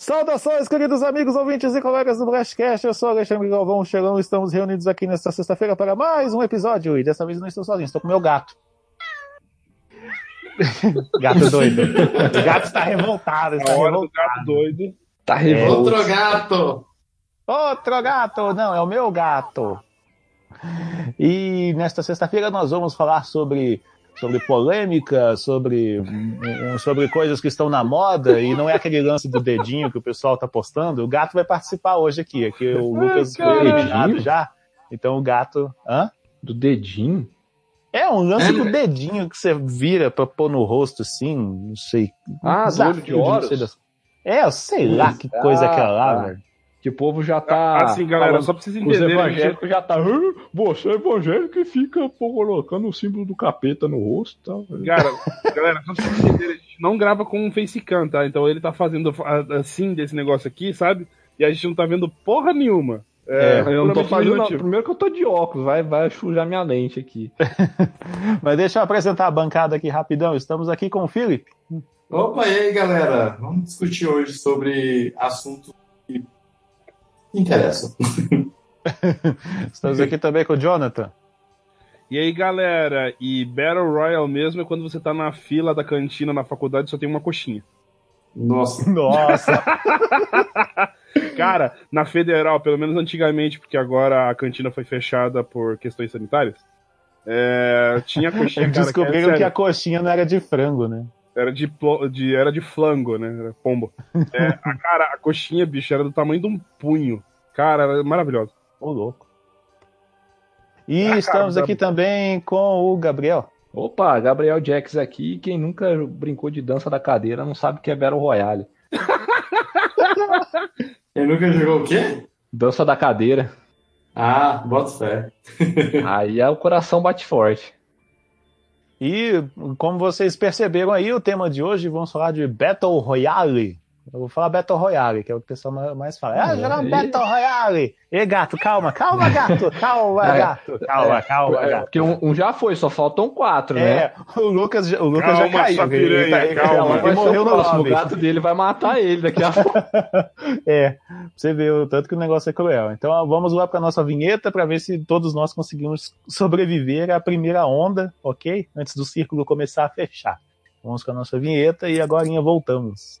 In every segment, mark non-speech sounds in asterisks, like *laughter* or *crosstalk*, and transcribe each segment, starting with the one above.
Saudações, queridos amigos, ouvintes e colegas do Blastcast. Eu sou Alexandre Galvão Chegão. Estamos reunidos aqui nesta sexta-feira para mais um episódio. E dessa vez não estou sozinho, estou com meu gato. *laughs* gato doido. O *laughs* gato está revoltado. Está hora revoltado. do gato doido. Tá É. revolto. Outro gato! Outro gato! Não, é o meu gato. E nesta sexta-feira nós vamos falar sobre, sobre polêmica, sobre, sobre coisas que estão na moda, e não é aquele lance do dedinho que o pessoal tá postando. O gato vai participar hoje aqui. Aqui o Lucas foi eliminado já. Então o gato. Hã? Do dedinho? É um lance É, do né? dedinho que você vira pra pôr no rosto assim, não sei. Ah, do olho de desafio não Horus? sei das- É, eu sei lá que coisa é aquela lá, Ah, velho. Que o povo já tá. assim, galera, falando- só pra vocês Os entenderem. evangélicos já tá. "Ah, Você é evangélico e fica pô, colocando o símbolo do capeta no rosto e tal. Cara, galera, só pra vocês entenderem, a gente não grava com um facecam, tá? Então ele tá fazendo assim desse negócio aqui, sabe? E a gente não tá vendo porra nenhuma. É, eu não tô fazendo. Não. Primeiro que eu tô de óculos, vai, vai sujar minha lente aqui. *laughs* Mas deixa eu apresentar a bancada aqui rapidão. Estamos aqui com o Felipe. Opa, e aí galera? Vamos discutir hoje sobre assuntos que interessam. *laughs* Estamos aqui também com o Jonathan. E aí, galera, e Battle Royale mesmo é quando você tá na fila da cantina na faculdade e só tem uma coxinha. Nossa, *laughs* Nossa, *laughs* Cara, na federal, pelo menos antigamente, porque agora a cantina foi fechada por questões sanitárias, é, tinha coxinha, cara, que descobriram é que a coxinha não era de frango, né? Era, de, plo- de, era de flango, né? Era pombo. *laughs* É, a, cara, a coxinha, bicho, era do tamanho de um punho. Cara, era maravilhosa. Ô, louco. E Ah, cara, estamos dá- aqui também com o Gabriel. Opa, Gabriel Jax aqui. Quem nunca brincou de dança da cadeira não sabe o que é Battle Royale. *laughs* ele nunca jogou o quê? Dança da cadeira. Ah, bota fé. Aí é o coração bate forte. E, como vocês perceberam aí, o tema de hoje, vamos falar de Battle Royale. Eu vou falar Battle Royale, que é o que o pessoal ma- mais fala. Ah, É, jogar um e- Battle Royale! E gato, calma, calma, *laughs* gato! Calma, É, gato! Calma, calma, É, gato! porque um, um já foi, só faltam quatro, né? É, o Lucas, já- o Lucas já Calma, caiu. ele, ele, tá- ele- calma. ele Vai ser morreu o no próximo. O gato dele vai matar ele daqui a pouco. *laughs* É, você vê o tanto que o negócio é cruel. Então vamos lá para nossa vinheta para ver se todos nós conseguimos sobreviver à primeira onda, ok? Antes do círculo começar a fechar. Vamos com a nossa vinheta e agora voltamos.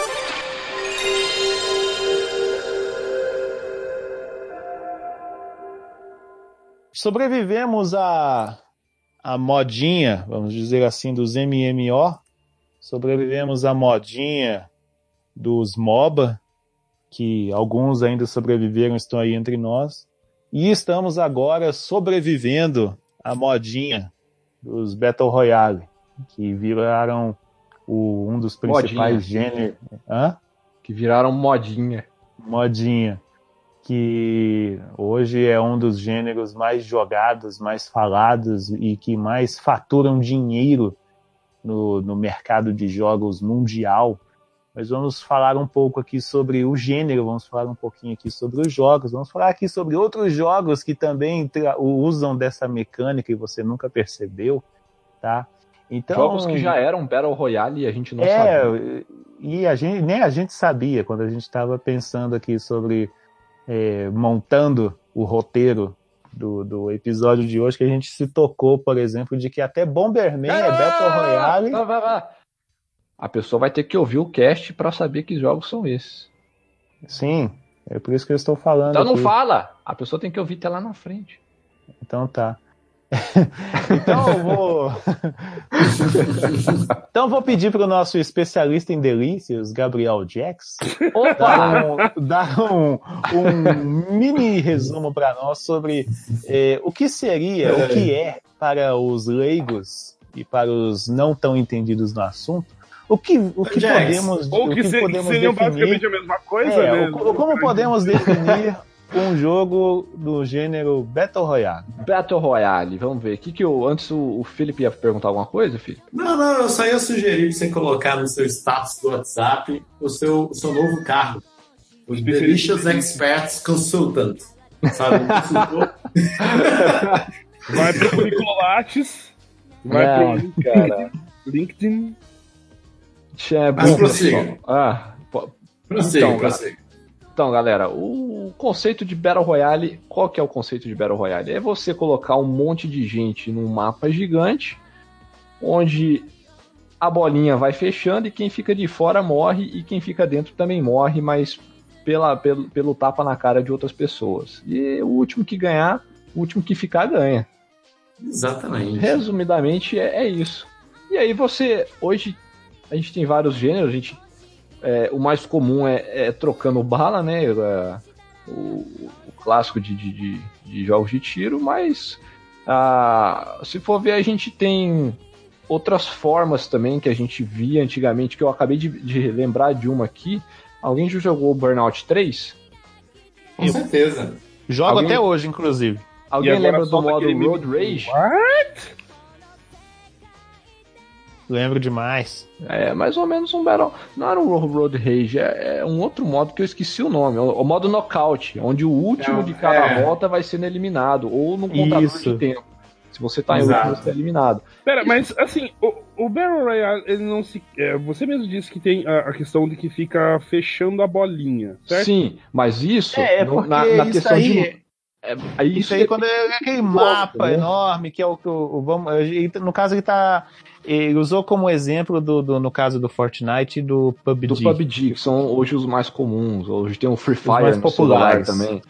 Sobrevivemos à, à modinha, vamos dizer assim, dos MMO, sobrevivemos à modinha dos MOBA, que alguns ainda sobreviveram, estão aí entre nós, e estamos agora sobrevivendo à modinha dos Battle Royale, que viraram o- um dos principais gêneros. Que viraram modinha. modinha, que hoje é um dos gêneros mais jogados, mais falados e que mais faturam dinheiro no, no mercado de jogos mundial. Mas vamos falar um pouco aqui sobre o gênero, vamos falar um pouquinho aqui sobre os jogos, vamos falar aqui sobre outros jogos que também usam dessa mecânica e você nunca percebeu, tá? Então, Jogos que já eram Battle Royale e a gente não é, sabia. e a gente, nem a gente sabia quando a gente estava pensando aqui sobre é, montando o roteiro do, do episódio de hoje, que a gente se tocou, por exemplo, de que até Bomberman é Battle Royale. Vai, vai, vai. A pessoa vai ter que ouvir o cast pra saber que jogos são esses. Sim, é por isso que eu estou falando. Então não aqui. fala. A pessoa tem que ouvir até lá na frente. Então tá. *laughs* então eu vou. *laughs* então eu vou pedir para o nosso especialista em delícias, Gabriel Jax, dar um, dar um, um mini resumo para nós sobre eh, o que seria, o que é para os leigos e para os não tão entendidos no assunto, o que, o que Jax, podemos, Ou o que, que se- podemos seriam definir basicamente a mesma coisa, é, né? o- como podemos definir um jogo do gênero Battle Royale? Battle Royale, vamos ver. Que que eu, antes o, o Felipe ia perguntar alguma coisa, Felipe? Não, não, eu só ia sugerir pra você colocar no seu status do WhatsApp o seu, o seu novo carro. O Delicious Experts Consultant. Sabe? *laughs* Vai pro Nicolates, vai Não, pro cara. LinkedIn. É Mas prossiga. Ah, Prossiga, Então, prossiga. Então, galera, o conceito de Battle Royale, qual que é o conceito de Battle Royale? É você colocar um monte de gente num mapa gigante, onde a bolinha vai fechando e quem fica de fora morre e quem fica dentro também morre, mas pela, pelo, pelo tapa na cara de outras pessoas. E o último que ganhar, o último que ficar ganha. Exatamente. Resumidamente é, é isso. E aí você, hoje a gente tem vários gêneros, a gente, é, o mais comum é, é trocando bala, né? é, o, o clássico de, de, de- de jogos de tiro, mas ah, se for ver, a gente tem outras formas também que a gente via antigamente, que eu acabei de, de lembrar de uma aqui. Alguém já jogou Burnout 3? Com certeza. Jogo Alguém- até hoje, inclusive. Alguém lembra do modo Road Rage? What? Lembro demais. É mais ou menos um Battle. Não era um Road Rage, é, é um outro modo que eu esqueci o nome. O, o modo Knockout, onde o último Não, de cada é. volta vai sendo eliminado, ou no contador Isso. de tempo. Se você tá em Exato. último, você é eliminado. Pera, mas assim, o, o Battle Royale, ele não se. é, você mesmo disse que tem a, a questão de que fica fechando a bolinha, certo? Sim, mas isso É, é porque na, na isso questão aí- de. É, é Isso, isso aí, depende- quando é aquele gosto, mapa né? enorme, que é o que o, vamos, no caso ele tá. Ele usou como exemplo do, do- no caso do Fortnite e do PUBG. do PUBG, que são hoje os mais comuns. Hoje tem o Free Fire mais no celular populares. também.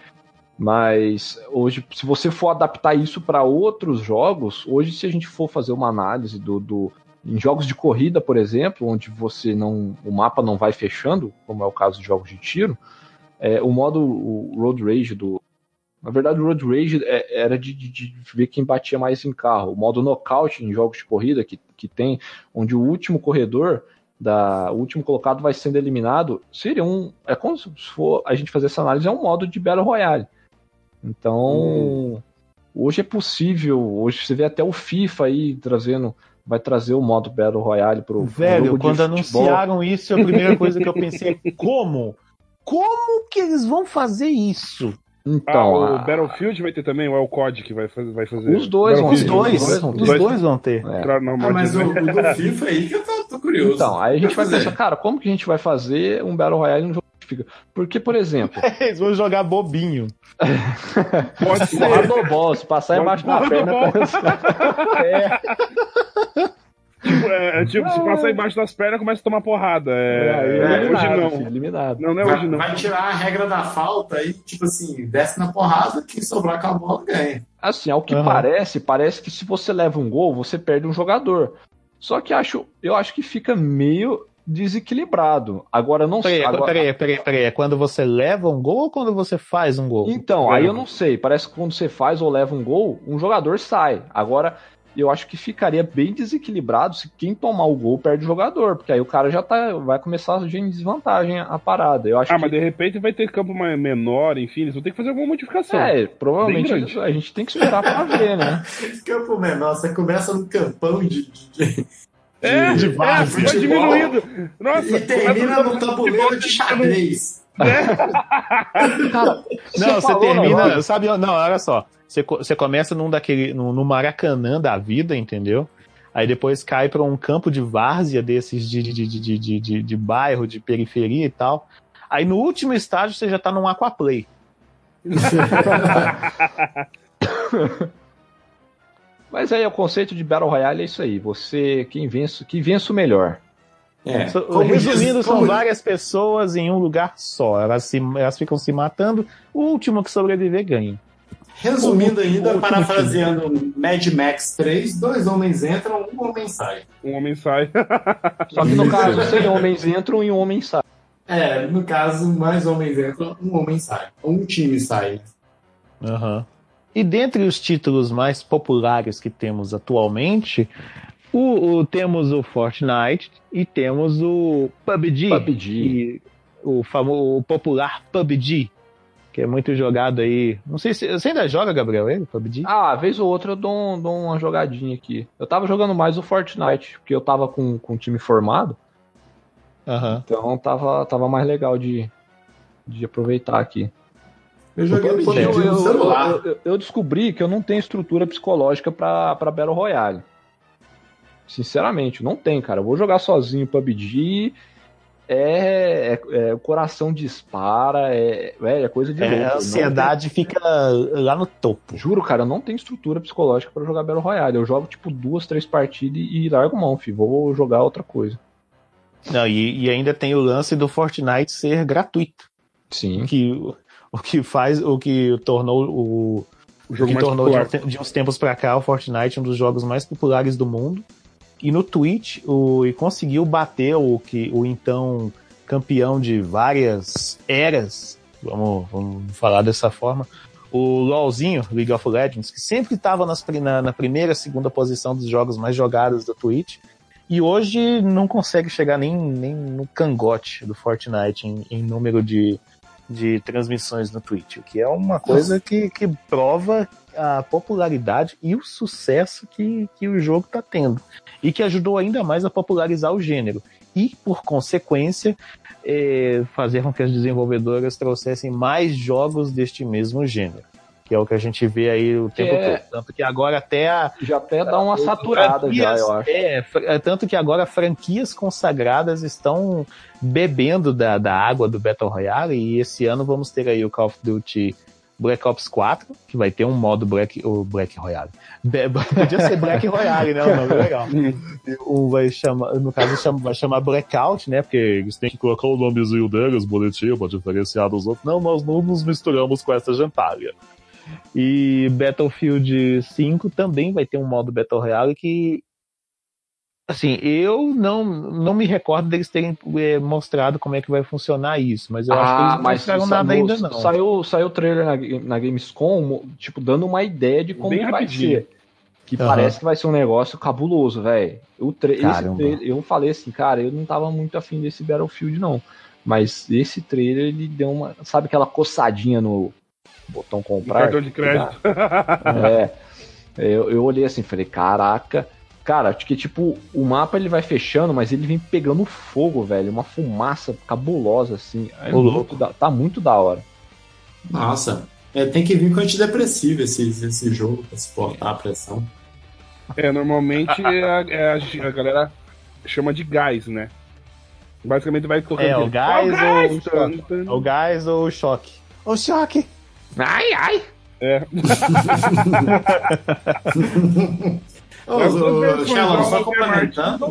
Mas hoje, se você for adaptar isso para outros jogos, hoje se a gente for fazer uma análise do, do em jogos de corrida, por exemplo, onde você não o mapa não vai fechando, como é o caso de jogos de tiro, é, o modo o Road Rage do na verdade, o Road Rage é- era de, de- de ver quem batia mais em carro. O modo Knockout em jogos de corrida que, que tem, onde o último corredor da o último colocado vai sendo eliminado, seria um. É como se for a gente fazer essa análise, é um modo de Battle Royale. Então, hoje é possível, hoje você vê até o FIFA aí trazendo, vai trazer o modo Battle Royale pro, Velho, quando anunciaram isso, a primeira coisa que eu *laughs* pensei é como? Como que eles vão fazer isso? Ah, Então, o a- Battlefield vai ter também, ou é o COD que vai fazer? Vai fazer Os dois vão Os ter, Battlefield, dois, os ter. dois vão ter. É. Ah, mas o, o do *laughs* FIFA aí que eu tô, tô curioso. Então, aí a gente vai fazer. pensar, cara, como que a gente vai fazer um Battle Royale no jogo de FIFA? Porque, por exemplo, *laughs* Eles vão jogar bobinho. pode ser. do se passar embaixo da perna, *laughs* é, É, é tipo, se passar embaixo das pernas, começa a tomar porrada. É, é, hoje eliminado, não. filho, eliminado. Não, não é vai, hoje não. vai tirar a regra da falta e, tipo assim, desce na porrada, quem sobrar com a bola ganha. Assim, ao que Aham. parece, parece que se você leva um gol, você perde um jogador. Só que acho, eu acho que fica meio desequilibrado. Agora não sei. Peraí, agora- peraí, peraí, peraí. É quando você leva um gol ou quando você faz um gol? Então, aí eu não sei. Parece que quando você faz ou leva um gol, um jogador sai. Agora, eu acho que ficaria bem desequilibrado se quem tomar o gol perde o jogador, porque aí o cara já tá, vai começar a em desvantagem a parada. Eu acho Ah, que mas de repente vai ter campo mais- menor, enfim, eles vão ter que fazer alguma modificação. é, provavelmente a gente tem que esperar pra ver, né? *laughs* Campo menor, você começa no campão de. de- de- É, de é, várzea. foi diminuído. Nossa, E termina no tabuleiro de xadrez. Cara, Não, você falou, termina, não, sabe? Não, olha só. Você, co- você começa num daquele, no, no Maracanã da vida, entendeu? Aí depois cai pra um campo de várzea desses de, de, de, de, de, de, de bairro, de periferia e tal. Aí no último estágio você já tá num aquaplay. *laughs* Mas aí o conceito de Battle Royale é isso aí. Você, quem vence, que vence o melhor. É, Resumindo, são várias pessoas em um lugar só. Elas, se, elas ficam se matando. O último que sobreviver ganha. Resumindo ainda, parafraseando Mad Max 3, dois homens entram, um homem sai. Um homem sai. *laughs* Só que no caso, 100 homens entram e um homem sai. É, no caso, mais homens entram, um homem sai. Um time sai. Aham. E dentre os títulos mais populares que temos atualmente, O, o- temos o Fortnite e temos o PUBG. PUBG. e o, famo, o popular PUBG, que é muito jogado aí. Não sei se. Você ainda joga, Gabriel, ele? PUBG? Ah, vez ou outra eu dou, um- dou uma jogadinha aqui. Eu tava jogando mais o Fortnite, porque eu tava com, com o time formado, Aham. então tava, tava mais legal de, de aproveitar aqui. Eu joguei no PUBG eu- celular. eu- eu- eu descobri que eu não tenho estrutura psicológica pra, pra Battle Royale. Sinceramente, não tem, cara. Eu vou jogar sozinho PUBG. É, é, é- o coração dispara, é, é, é coisa de É, louco. a ansiedade fica lá no topo. tem- juro, cara, eu não tenho estrutura psicológica pra jogar Battle Royale. Eu jogo tipo duas, três partidas e, e largo mão, filho. Vou jogar outra coisa. Não, e, e ainda tem o lance do Fortnite ser gratuito. Sim. O que, o que faz, o que tornou o, O o jogo que mais tornou de, popular. te- de uns tempos pra cá o Fortnite um dos jogos mais populares do mundo. E no Twitch, o, e conseguiu bater o que o então campeão de várias eras, vamos, vamos falar dessa forma, o LoLzinho, League of Legends, que sempre estava na, na primeira, segunda posição dos jogos mais jogados do Twitch. E hoje não consegue chegar nem, nem no cangote do Fortnite em, em número de, de transmissões no Twitch, o que é uma coisa que, que prova a popularidade e o sucesso que, que o jogo está tendo. E que ajudou ainda mais a popularizar o gênero. E, por consequência, eh, fazer com que as desenvolvedoras trouxessem mais jogos deste mesmo gênero. Que é o que a gente vê aí o tempo É. todo. Tanto que agora até a, Já até dá uma saturada já, eu acho. É, é, tanto que agora franquias consagradas estão bebendo da, da água do Battle Royale e esse ano vamos ter aí o Call of Duty Black Ops 4, que vai ter um modo Black, o Black Royale. Be- *laughs* Podia ser Black Royale, né? O nome é legal. *laughs* Um vai chamar, no caso chama- vai chamar Blackout, né? Porque eles têm que colocar o nomezinho deles bonitinho pra diferenciar dos outros. Não, nós não nos misturamos com essa gentalha. E Battlefield 5 também vai ter um modo Battle Royale que assim, eu não, não me recordo deles terem eh, mostrado como é que vai funcionar isso, mas eu acho que eles não mostraram sa- nada no- ainda não. Saiu, saiu o trailer na, na Gamescom, tipo, dando uma ideia de como Bem vai rapidinho. ser. Que Aham. parece que vai ser um negócio cabuloso, velho. Tra- eu falei assim, cara, eu não tava muito afim desse Battlefield, não. Mas esse trailer, ele deu uma. Sabe aquela coçadinha no botão comprar? cartão de crédito. É. Eu, eu olhei assim, falei, caraca. Cara, acho que tipo, o mapa ele vai fechando, mas ele vem pegando fogo, velho. Uma fumaça cabulosa, assim. É muito da- tá muito da hora. Nossa, é, tem que vir com antidepressivo esse, esse jogo pra suportar a pressão. É, normalmente é a, é a- a galera chama de gás, né? Basicamente vai tocando. É, o gás Ó, ou gás! o choque? O gás ou o choque? O choque! Ai, ai! É. *laughs* *laughs* Shalom, só é complementando,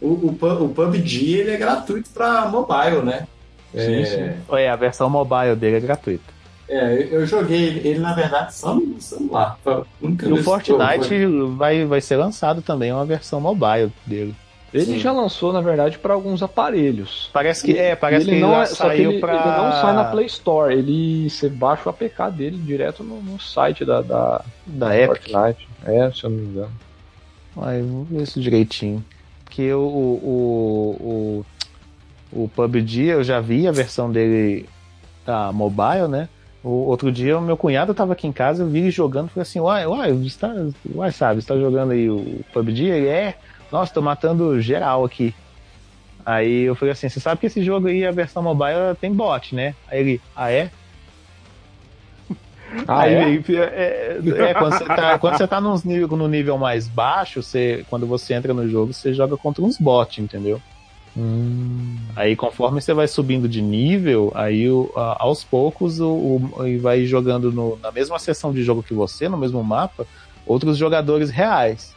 o, o, Pu- o PUBG ele é gratuito pra mobile, né? Sim, é, sim. É, a versão mobile dele é gratuita. é, eu joguei ele, ele, na verdade, só no celular. Foi a única E o vez que eu- Fortnite vai, vai ser lançado também uma versão mobile dele. Ele Sim. já lançou, na verdade, para alguns aparelhos. Parece que é, parece ele que não já é, saiu ele, pra. ele não sai na Play Store. Ele você baixa o APK dele direto no, no site da, da da Epic. Fortnite. É, se eu não me engano. Ai, vou ver isso direitinho. Porque o, o, o, o PUBG eu já vi a versão dele tá, mobile, né? O outro dia o meu cunhado tava aqui em casa, eu vi ele jogando falei assim, uai, uai, você tá, uai, sabe, você tá jogando aí o PUBG? Ele é, nossa, tô matando geral aqui. Aí eu falei assim, você sabe que esse jogo aí, a versão mobile, tem bot, né? Aí ele, ah é? Ah, Aí, é? aí, é, é, quando você tá, quando você tá nos nível, no nível mais baixo, você, quando você entra no jogo, você joga contra uns bots, entendeu? Hum. Aí conforme você vai subindo de nível, aí o- a- aos poucos o, o- e vai jogando no- na mesma seção de jogo que você, no mesmo mapa, outros jogadores reais.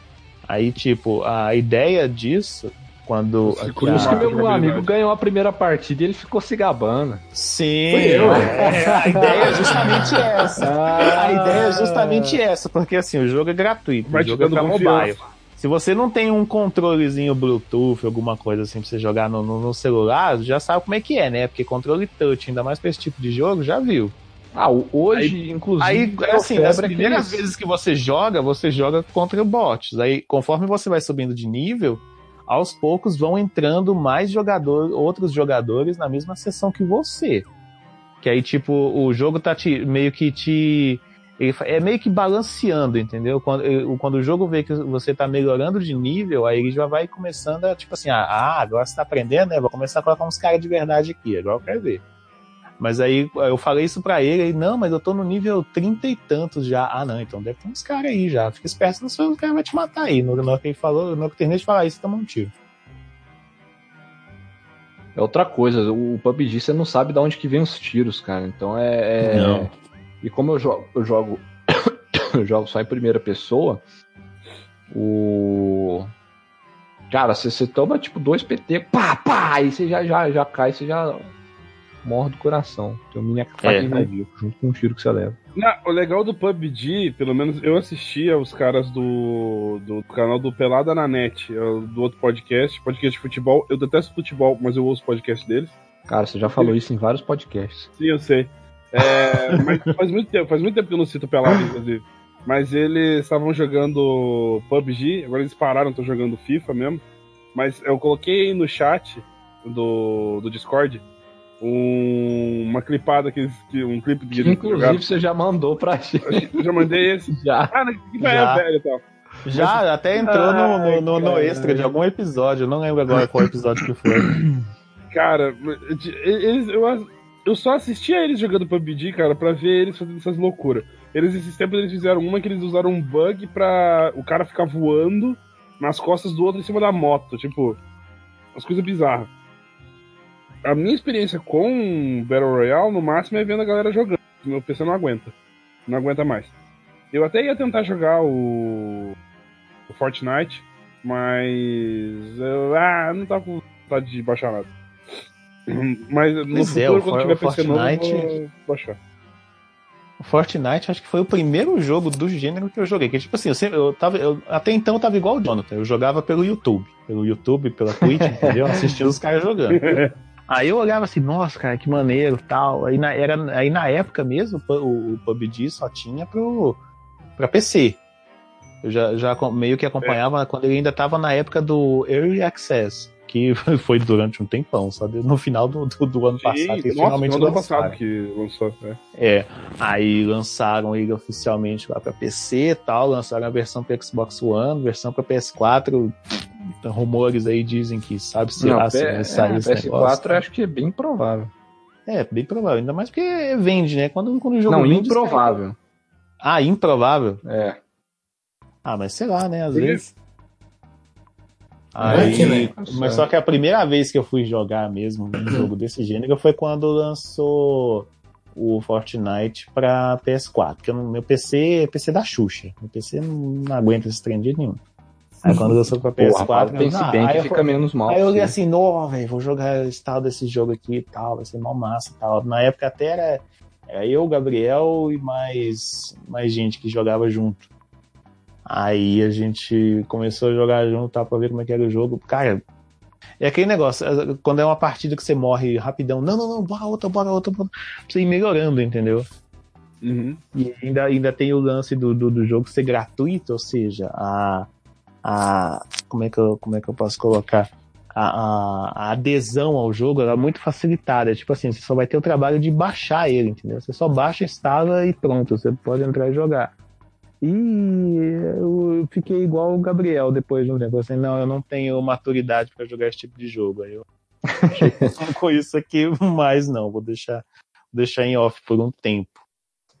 Aí, tipo, a ideia disso, quando. Por isso que meu amigo ganhou a primeira partida e ele ficou se gabando. Sim, eu. é, a ideia é justamente *laughs* essa. Ah. A ideia é justamente essa, porque assim, o jogo é gratuito, Vai o jogo é pra confiança. mobile. Se você não tem um controlezinho Bluetooth, alguma coisa assim pra você jogar no, no- no celular, já sabe como é que é, né? Porque controle touch, ainda mais pra esse tipo de jogo, já viu. Ah, hoje, inclusive. Aí, é assim, as primeiras vezes que você joga, você joga contra bots. Aí, conforme você vai subindo de nível, aos poucos vão entrando mais jogadores, outros jogadores na mesma sessão que você. Que aí, tipo, o jogo tá te, meio que te. É meio que balanceando, entendeu? Quando, eu- quando o jogo vê que você tá melhorando de nível, aí ele já vai começando a, tipo assim, ah, ah, agora você tá aprendendo, né? Vou começar a colocar uns caras de verdade aqui, agora eu quero ver. Mas aí eu falei isso pra ele, aí, não, mas eu tô no nível 30 e tantos já. Ah, não, então deve ter uns caras aí já. Fica esperto, senão o cara vai te matar aí. No, no que ele falou, no que eu terminei de falar isso, toma um tiro. É outra coisa, o PUBG você não sabe de onde que vem os tiros, cara. Então é. é- Não. E como eu jogo, eu jogo, *coughs* eu jogo só em primeira pessoa, o. Cara, você, você toma tipo dois PT, pá, pá, aí você já, já, já cai, você já morre do coração. Tem um mini ataque É. cardíaco, junto com o tiro que você leva. Não, o legal do PUBG, pelo menos eu assistia os caras do, do canal do Pelada na Net, é do outro podcast, podcast de futebol. Eu detesto futebol, mas eu ouço o podcast deles. Cara, você já falou isso em vários podcasts. Sim, eu sei. É, *laughs* mas faz muito tempo, faz muito tempo que eu não cito Pelada, inclusive. Mas eles estavam jogando PUBG, agora eles pararam, estão jogando FIFA mesmo. Mas eu coloquei no chat do, do Discord um- uma clipada, que, eles- que, um clipe que Que, inclusive jogaram. você já mandou pra gente. Eu já mandei esse. *laughs* Já. Ah, né, que Já. velho e tal. Já, até entrou no, no, no- no Ai, extra de algum episódio. Eu não lembro agora qual episódio que foi. *laughs* Cara, eles, eu, eu só assistia eles jogando PUBG, cara, pra ver eles fazendo essas loucuras. Eles, esses tempos, eles fizeram uma que eles usaram um bug pra o cara ficar voando nas costas do outro em cima da moto. Tipo, as coisas bizarras. A minha experiência com Battle Royale, no máximo, é vendo a galera jogando. Meu PC não aguenta. Não aguenta mais. Eu até ia tentar jogar o, o Fortnite, mas. Eu, ah, não tava com vontade de baixar nada. *clears throat* Mas no Pois é, futuro, o quando tiver PC novo, eu Fortnite- vou baixar. O Fortnite acho que foi o primeiro jogo do gênero que eu joguei. Que tipo assim, eu sempre, eu tava, eu, até então eu tava igual o Jonathan. Eu jogava pelo YouTube. Pelo YouTube, pela Twitch, *laughs* entendeu? Assistindo os caras jogando. *laughs* Aí eu olhava assim, nossa, cara, que maneiro tal. Aí na, era, aí na época mesmo, o, o PUBG só tinha pro, pra PC. Eu já, já meio que acompanhava quando ele ainda tava na época do Early Access, que *laughs* foi durante um tempão, sabe? No final do, do, do ano passado, eles nossa, finalmente no ano passado que lançou. É. É, aí lançaram ele oficialmente lá pra PC e tal, lançaram a versão para Xbox One, versão pra PS4. Então, rumores aí dizem que sabe se Não, lá se vai sair é, esse negócio. PS4 eu acho que é bem provável. É, bem provável, ainda mais porque vende, né? Quando, quando o jogo Não, vende, improvável. Ah, improvável? É. Ah, mas sei lá, né? Às Sim. vezes. Vai Aí, que, né? mas só que a primeira vez que eu fui jogar mesmo um *clears throat* jogo desse gênero foi quando lançou o Fortnite pra PS4. Porque no meu PC é PC da Xuxa. Meu PC não, não aguenta esse trem de jeito nenhum. Aí quando lançou pra Porra, PS4, rapaz, pense ah, bem aí que eu fica falei- menos mal. Aí eu olhei sim. assim, não, velho, vou jogar esse tal desse jogo aqui e tal, vai ser mal massa e tal. Na época até era, era eu, Gabriel e mais, mais gente que jogava junto. Aí a gente começou a jogar junto tal, pra ver como é que era o jogo. Cara, é aquele negócio, quando é uma partida que você morre rapidão, não, não, não, bora outra, bora outra, bora. Pra você ir melhorando, entendeu? Uhum. E ainda, ainda tem o lance do, do, do jogo ser gratuito, ou seja, a. a como, é que eu, como é que eu posso colocar? A, a, adesão ao jogo ela é muito facilitada. Tipo assim, você só vai ter o trabalho de baixar ele, entendeu? Você só baixa, instala e pronto, você pode entrar e jogar. E eu fiquei igual o Gabriel depois de um tempo. Assim, não, eu não tenho maturidade para jogar esse tipo de jogo. Aí eu achei com isso aqui, *laughs* mas não, vou deixar, vou deixar em off por um tempo.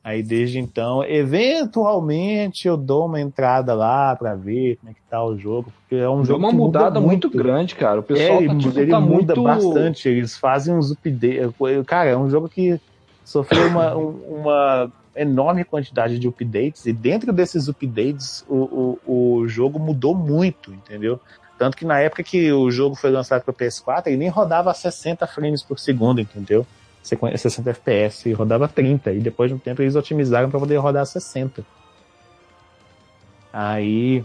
Aí desde então, eventualmente eu dou uma entrada lá pra ver como é que tá o jogo, porque é um Deu jogo uma que muda mudada muito grande, cara. O pessoal é, tá, ele, tipo, ele tá muda muito... bastante, eles fazem uns updates. Cara, é um jogo que sofreu uma, um- uma enorme quantidade de updates, e dentro desses updates o, o, o jogo mudou muito, entendeu? Tanto que na época que o jogo foi lançado para PS4, ele nem rodava a 60 frames por segundo, entendeu? 60 FPS, rodava 30, e depois de um tempo eles otimizaram para poder rodar 60. Aí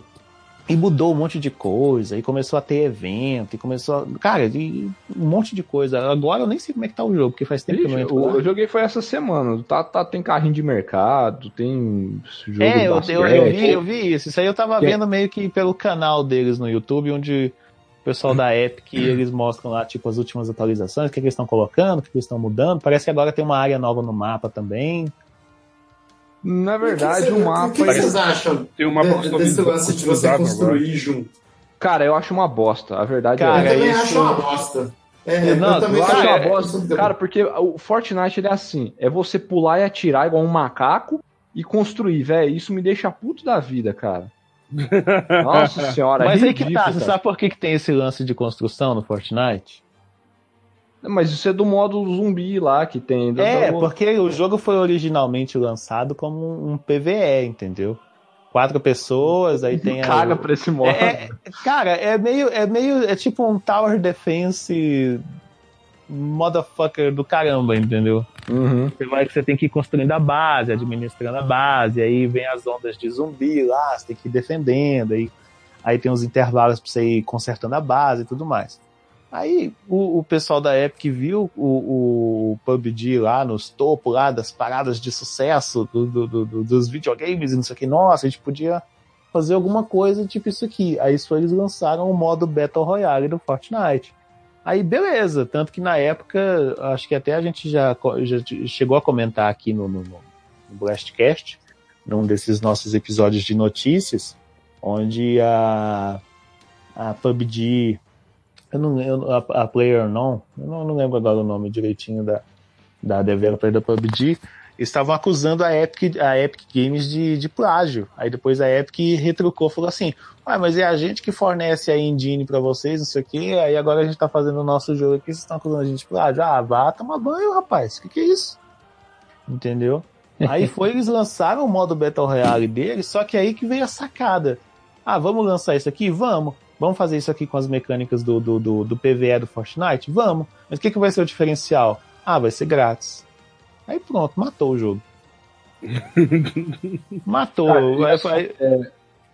E mudou um monte de coisa, e começou a ter evento, e começou a... Cara, e um monte de coisa. Agora eu nem sei como é que tá o jogo, porque faz tempo que eu não Ixi, entro eu, eu joguei foi essa semana. Tá, tá, tem carrinho de mercado, tem jogo É, eu, eu, eu vi, eu vi isso. Isso aí eu tava Tem- vendo meio que pelo canal deles no YouTube, onde pessoal da Epic, eles mostram lá, tipo, as últimas atualizações, o que, que eles estão colocando, o que, que eles estão mudando. Parece que agora tem uma área nova no mapa também. Na verdade, o que, o mapa. O que vocês acham Tem uma de- desse lance de você construir junto? Cara, eu acho uma bosta. A verdade Cara, é eu também isso- acho uma bosta. É, Não, eu também Eu acho Cara, uma é- bosta. Cara, porque o Fortnite ele é assim: é você pular e atirar igual um macaco e construir, velho. Isso me deixa puto da vida, cara. Nossa senhora, Mas é aí que tá, você sabe por que, que tem esse lance de construção no Fortnite? Mas isso é do modo zumbi lá que tem. É, do- porque o jogo foi originalmente lançado como um PVE, entendeu? Quatro pessoas, aí *laughs* tem a. Caga pra esse modo. É- cara, é meio, é meio, é tipo um tower defense motherfucker do caramba, entendeu? Uhum. Você vai que você tem que ir construindo a base, administrando a base, aí vem as ondas de zumbi lá, você tem que ir defendendo, aí, aí tem os intervalos pra você ir consertando a base e tudo mais. Aí o, o pessoal da Epic viu o, o PUBG lá nos topos lá das paradas de sucesso do- do- do- do- dos videogames e não sei o que. Nossa, a gente podia fazer alguma coisa tipo isso aqui. Aí eles lançaram o modo Battle Royale do Fortnite. Aí beleza, tanto que na época, acho que até a gente já, já chegou a comentar aqui no, no, no Blastcast, num desses nossos episódios de notícias, onde a, a PUBG, eu não, eu, a, a Player não, eu não, não lembro agora o nome direitinho da, da developer da PUBG, estavam acusando a Epic, a Epic Games de, de plágio. Aí depois a Epic retrucou, falou assim, ah, mas é a gente que fornece a engine pra vocês, não sei o que, aí agora a gente tá fazendo o nosso jogo aqui, vocês estão acusando a gente de plágio. Ah, vá tomar banho, rapaz, o que, que é isso? Entendeu? *laughs* Aí foi, eles lançaram o modo Battle Royale deles, só que aí que veio a sacada. Ah, vamos lançar isso aqui? Vamos. Vamos fazer isso aqui com as mecânicas do, do, do, do PVE do Fortnite? Vamos. Mas o que, que vai ser o diferencial? Ah, vai ser grátis. Aí pronto, matou o jogo. *laughs* matou. Cara, Aí- isso aí,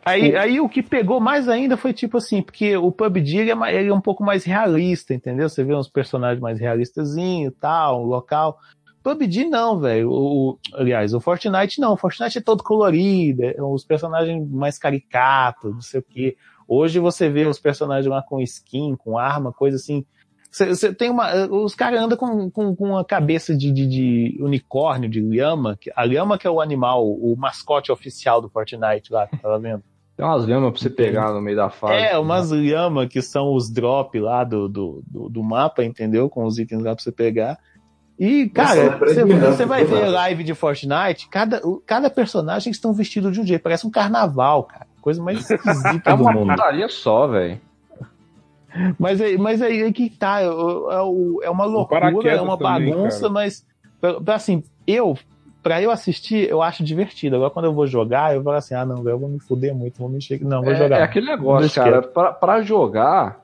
aí, aí o que pegou mais ainda foi tipo assim, porque o PUBG ele é, ele é um pouco mais realista, entendeu? Você vê uns personagens mais realistazinho e tal, o local. PUBG não, velho. O- aliás, o Fortnite não. O Fortnite é todo colorido, é, os personagens mais caricatos, não sei o quê. Hoje você vê os personagens lá com skin, com arma, coisa assim. Você tem uma. Os caras andam com, com, com uma cabeça de, de, de unicórnio, de lhama. A lhama que é o animal, o mascote oficial do Fortnite lá, tava vendo? *laughs* Tem umas lhamas pra você pegar no meio da fase. É, umas lhama que são os drop lá do, do, do, do mapa, entendeu? Com os itens lá pra você pegar. E, cara, lembrei você, vai do ver live de Fortnite, cada, cada personagem estão vestidos de um jeito, parece um carnaval, cara. Coisa mais *laughs* É esquisita do uma mundo. putaria só, velho. Mas aí, mas aí, aí que tá, é, é uma loucura, é uma também, bagunça, cara. mas assim, eu, pra eu assistir, eu acho divertido. Agora quando eu vou jogar, eu falo assim, ah não, velho, eu vou me fuder muito, vou me encher. Não, vou É, jogar. é aquele negócio, cara. Pra, pra jogar,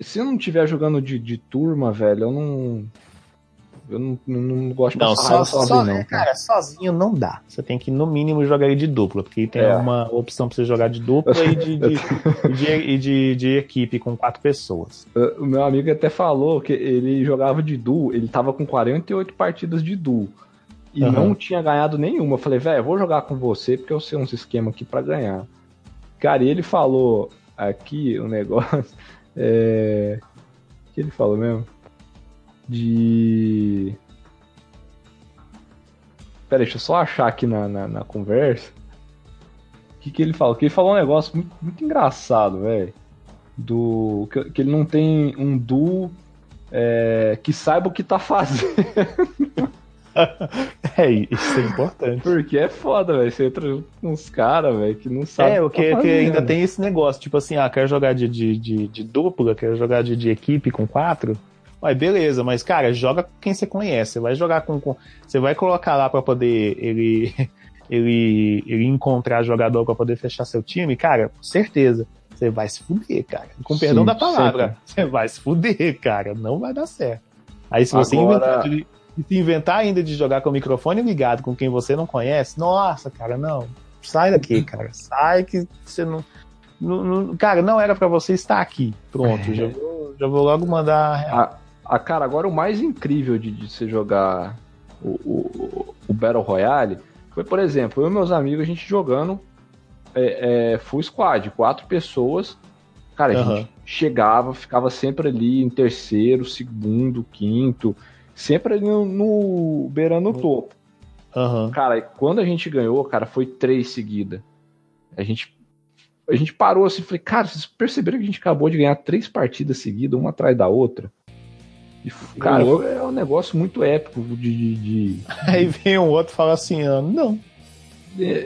se eu não estiver jogando de, de turma, velho, eu não. Eu não, não, não gosto de Não, passar só, sozinho, não, cara. cara, sozinho não dá. Você tem que, no mínimo, jogar ele de dupla, porque tem É. uma opção pra você jogar de dupla e de, de, *laughs* de, de- de equipe com quatro pessoas. O meu amigo até falou que ele jogava de duo, ele tava com 48 partidas de duo. E Aham. não tinha ganhado nenhuma. Eu falei, velho, vou jogar com você porque eu sei uns esquemas aqui pra ganhar. Cara, e ele falou aqui o negócio. *laughs* É... O que ele falou mesmo? De. Pera deixa eu só achar aqui na, na, na conversa. O que, que ele falou? Que ele falou um negócio muito, muito engraçado, velho do que, que ele não tem um duo é, que saiba o que tá fazendo. *laughs* É, isso é importante. Porque é foda, velho. Você entra com uns caras, velho, que não sabem É, o que, tá que ainda tem esse negócio, tipo assim, ah, quero jogar de, de, de, de dupla, quero jogar de, de equipe com quatro. Ué, beleza, mas cara, joga com quem você conhece. Você vai jogar com. com- você vai colocar lá pra poder ele, *laughs* ele, ele encontrar jogador pra poder fechar seu time, cara, com certeza. Você vai se fuder, cara. Com perdão Sim, da palavra. Você vai se fuder, cara. Não vai dar certo. Aí se você Agora- inventar, de, se inventar ainda de jogar com o microfone ligado com quem você não conhece, nossa, cara, não. Sai daqui, *laughs* cara. Sai que você não. não- não- cara, não era pra você estar aqui. Pronto, já, vou, já vou logo mandar a real. A, a- cara, agora o mais incrível de, de você jogar o, o, o Battle Royale foi, por exemplo, eu e meus amigos, a gente jogando é, é, full squad, quatro pessoas. Cara, a Aham. gente chegava, ficava sempre ali em terceiro, segundo, quinto, sempre ali no, no beirando o topo. Aham. Cara, e quando a gente ganhou, cara, foi três seguida. A gente, a gente parou assim falei, cara, vocês perceberam que a gente acabou de ganhar três partidas seguidas, uma atrás da outra? E, cara, é um negócio muito épico de. de- de- *laughs* Aí vem um outro e fala assim, ah, não. *laughs* Aí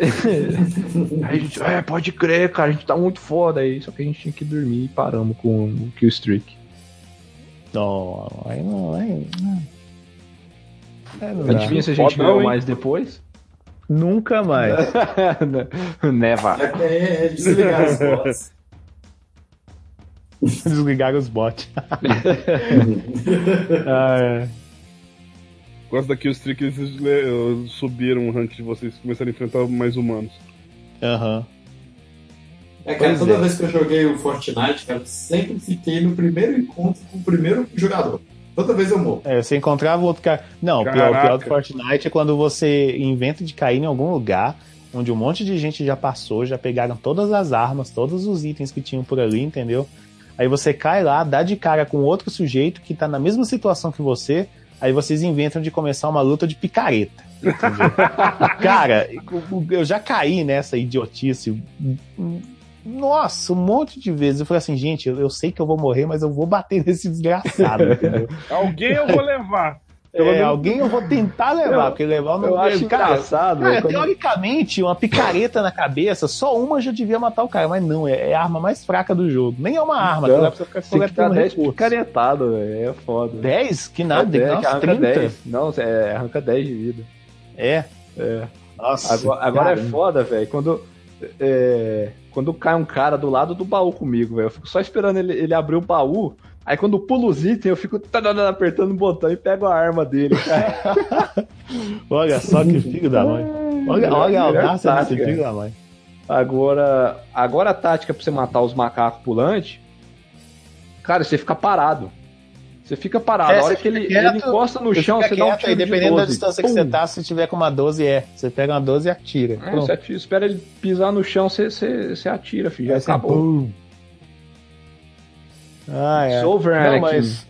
a gente, é, pode crer, cara, a gente tá muito foda aí. Só que a gente tinha que dormir e paramos com o Kill Streak. Não, aí não, aí não. É, não. Adivinha se a gente hein? mais depois? Nunca mais. *laughs* Neva. É, é desligar os bots. Desligaram os bots. *laughs* ah, é. Gosto da Killstreak, eles eh, subiram o rank de vocês e começaram a enfrentar mais humanos. Aham. É, cara, Pois toda é. vez que eu joguei o Fortnite, cara, eu sempre fiquei no primeiro encontro com o primeiro jogador. Toda vez eu morro. É, você encontrava outro cara. Não, o pior, pior do Fortnite é quando você inventa de cair em algum lugar onde um monte de gente já passou, já pegaram todas as armas, todos os itens que tinham por ali, entendeu? Aí você cai lá, dá de cara com outro sujeito que tá na mesma situação que você, aí vocês inventam de começar uma luta de picareta. *laughs* Cara, eu já caí nessa idiotice. Nossa, um monte de vezes. Eu falei assim, gente, eu, eu sei que eu vou morrer, mas eu vou bater *laughs* nesse desgraçado? Alguém eu vou levar. Pelo É, menos- alguém eu vou tentar levar, Eu- porque levar eu não Eu acho cara, engraçado. Cara, né, quando- teoricamente, uma picareta na cabeça, só uma já devia matar o cara, mas não, é, é a arma mais fraca do jogo. Nem é uma arma, Então, você ficar que dar coletando 10 recurso. picaretado, velho. É foda. 10? Que nada, é tem que 10, dar uns arranca 30. 10. Não, é, arranca 10 de vida. É. É. Nossa. Agora, agora é foda, velho. Quando, é, quando cai um cara do lado do baú comigo, velho. Eu fico só esperando ele, ele abrir o baú. Aí quando pula os itens, eu fico tadadá, apertando o botão e pego a arma dele. *laughs* Olha só que filho da mãe. Olha, olha a audácia desse tática. filho da mãe. Agora, agora a tática pra você matar os macacos pulantes, cara, você fica parado. Você fica parado. É, a hora que ele, quieto, ele encosta no Você chão, você dá um quieto, tiro aí de dependendo da 12. distância que Pum. você tá, se tiver com uma 12, é. Você pega uma 12 e atira. É, você atira, espera ele pisar no chão, você, você, você atira, filho. Já Aí você- acabou. Pum. Ah, é. It's over, Não, Anakin. mas,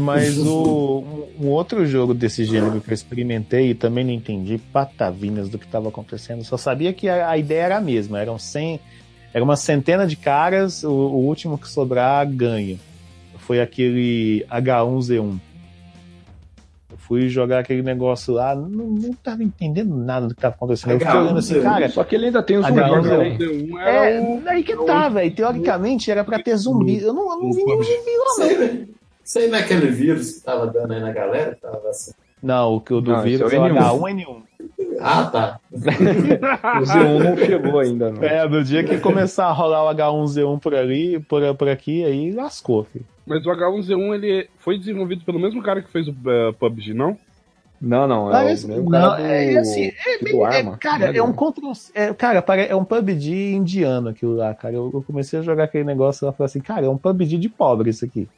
mas o, um, um outro jogo desse gênero que eu experimentei e também não entendi patavinas do que estava acontecendo. Só sabia que a, a ideia era a mesma. Eram 100, era uma centena de caras, o, o último que sobrar ganha. Foi aquele H1Z1. Eu fui jogar aquele negócio lá, não, não tava entendendo nada do que tava acontecendo. Eu fiquei olhando assim, cara, Só que ele ainda tem os H1Z1. zumbis, O? D1 era é, o. aí que tá, velho. Teoricamente era pra ter zumbi. Eu não, eu não vi nenhum zumbi lá, não. Isso aí não é aquele vírus que tava dando aí na galera? Tava assim. Não, o que o do Não, vírus é é o o H1N1. Ah, tá. *laughs* O Z1 não chegou ainda, não. É, no dia que começar a rolar o H1Z1 por ali, por, por aqui, aí lascou, filho. Mas o H1Z1 ele foi desenvolvido pelo mesmo cara que fez o eh, PUBG, não? Não, não. É Parece- o mesmo não, cara do, é assim, do arma. É, cara, é um contra. É, cara, é um PUBG indiano aquilo lá, cara. Eu, eu comecei a jogar aquele negócio lá e falei assim, cara, é um PUBG de pobre isso aqui.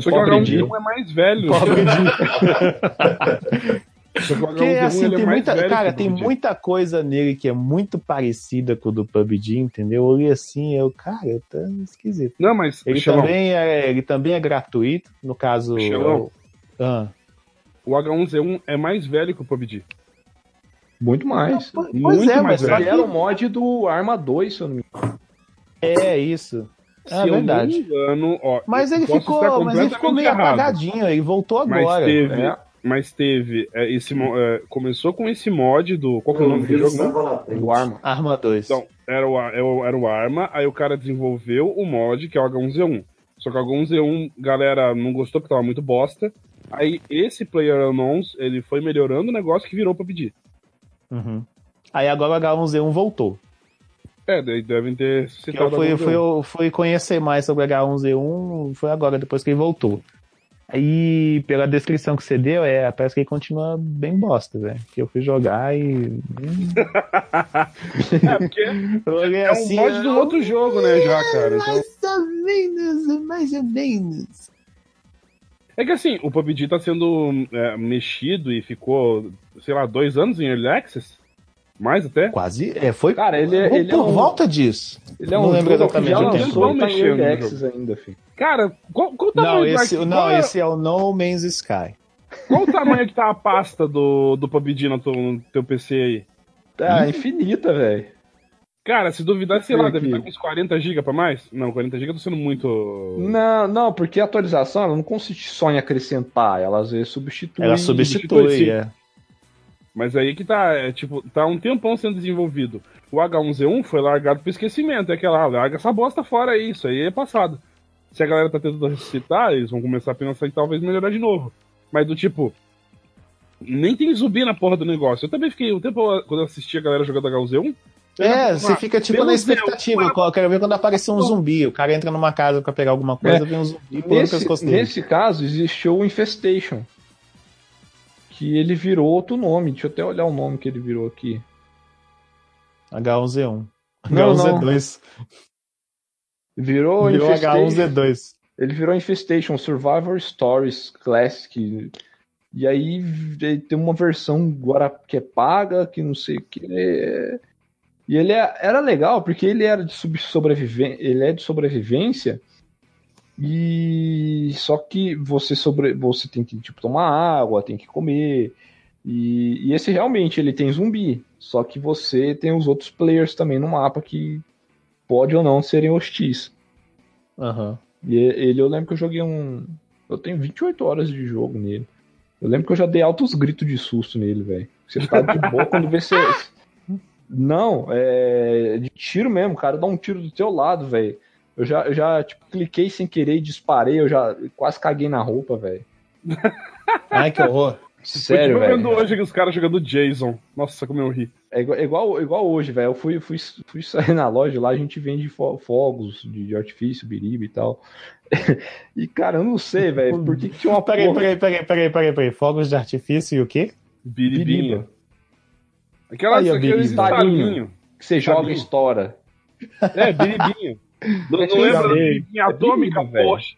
Só que o Pobre H1Z1 dia. é mais velho. Pobre *laughs* Porque H1Z1 assim, é tem mais muita, cara, tem muita coisa nele que é muito parecida com o do PUBG, entendeu? Eu olhei assim, eu, cara, tá esquisito. Não, mas, Ele Michelão, também, é, ele também é gratuito, no caso. Michelão. Ah. o H1Z1 é mais velho que o PUBG. Muito mais. Pois Muito é, mais mas velho. Era o mod do Arma 2, se eu não me engano. é isso. Se É eu não verdade. me engano, ó, Mas eu ele ficou, mas ele ficou meio errado, apagadinho, ele voltou Mas agora. teve, É. mas teve é, esse é, começou com esse mod do qual que é o nome do jogo? né? Do Arma. Arma 2. Então, era o, era o- era o Arma, aí o cara desenvolveu o mod, que é o H1Z1. Só que o H1Z1, galera, não gostou porque tava muito bosta. Aí esse Player Unknowns, ele foi melhorando o negócio que virou o PUBG. Uhum. Aí agora o H1Z1 voltou. É, daí devem ter Que eu citado fui, H1Z1. fui, eu fui conhecer mais sobre o H1Z1, foi agora, depois que ele voltou. Aí, pela descrição que você deu, é, parece que ele continua bem bosta, velho. Que eu fui jogar e. *laughs* É, porque *laughs* é um assim. mod do outro jogo, né, já, cara. Então, Mais ou menos, mais ou menos. É que assim, o PUBG tá sendo é, mexido e ficou, sei lá, dois anos em Early Access? Mais até? Quase. É, foi Cara, ele é, por, ele é por um, volta disso. ele é não um lembro jogo que exatamente já lançou e tá em Mexendo Early Access ainda, filho. Cara, qual, qual o Não, tamanho do esse, arquivo? não, é- esse é o No Man's Sky. qual o tamanho que tá a pasta do, do PUBG no teu, no teu PC aí? Tá infinita, velho. Cara, se duvidar, sei lá, deve estar com uns 40 GB pra mais? Não, 40 GB tá sendo muito. Não, não, porque a atualização ela não consiste só em acrescentar, ela às vezes substitui. Ela substitui, substitui, é. Mas aí que tá, é, tipo, tá um tempão sendo desenvolvido. O H1Z1 foi largado pro esquecimento, é aquela, ah, larga essa bosta fora aí, isso aí é passado. Se a galera tá tentando ressuscitar, eles vão começar a pensar em talvez melhorar de novo. Mas do tipo, nem tem zumbi na porra do negócio. Eu também fiquei um tempo quando eu assisti a galera jogando H1Z1. É, você ah, fica tipo na Deus, expectativa. Eu quero ver quando aparecer um zumbi. O cara entra numa casa pra pegar alguma coisa, É. vem um zumbi Nesse, nesse caso, existiu o Infestation. Que ele virou outro nome. Deixa eu até olhar o nome que ele virou aqui. H1Z1. Não, não. H1Z2. Virou, Virou Infestation. H1Z2. Ele virou Infestation Survivor Stories Classic. E aí tem uma versão agora que é paga, que não sei o que. é- E ele é- era legal porque ele era de sobreviven- ele é de sobrevivência. E só que você sobre você tem que tipo tomar água, tem que comer. E, e esse realmente ele tem zumbi, só que você tem os outros players também no mapa que pode ou não serem hostis. Aham. E ele, eu lembro que eu joguei um. Eu tenho 28 horas de jogo nele. Eu lembro que eu já dei altos gritos de susto nele, velho. Você tá de boa *laughs* quando vê você. Não, é de tiro mesmo, cara. Dá um tiro do teu lado, velho. Eu já, eu já tipo, cliquei sem querer e disparei, eu já quase caguei na roupa, velho. Ai, que horror. Sério, Tô vendo velho. hoje que os caras jogando Jason. Nossa, como eu ri. É igual, igual, igual hoje, velho. Eu fui, fui, fui sair *laughs* na loja lá, a gente vende fo- fogos de, de artifício, biriba e tal. *laughs* E, cara, eu não sei, velho, por que, que tinha uma Peraí, porra- peraí, peraí, peraí, peraí, peraí. Fogos de artifício e o quê? Biribinha. Aquelas, Aí, biriba. estalinhos. que você joga e estoura. É, biribinha. *laughs* Não, não Sei, lembra biribinha É atômica, velho. poxa.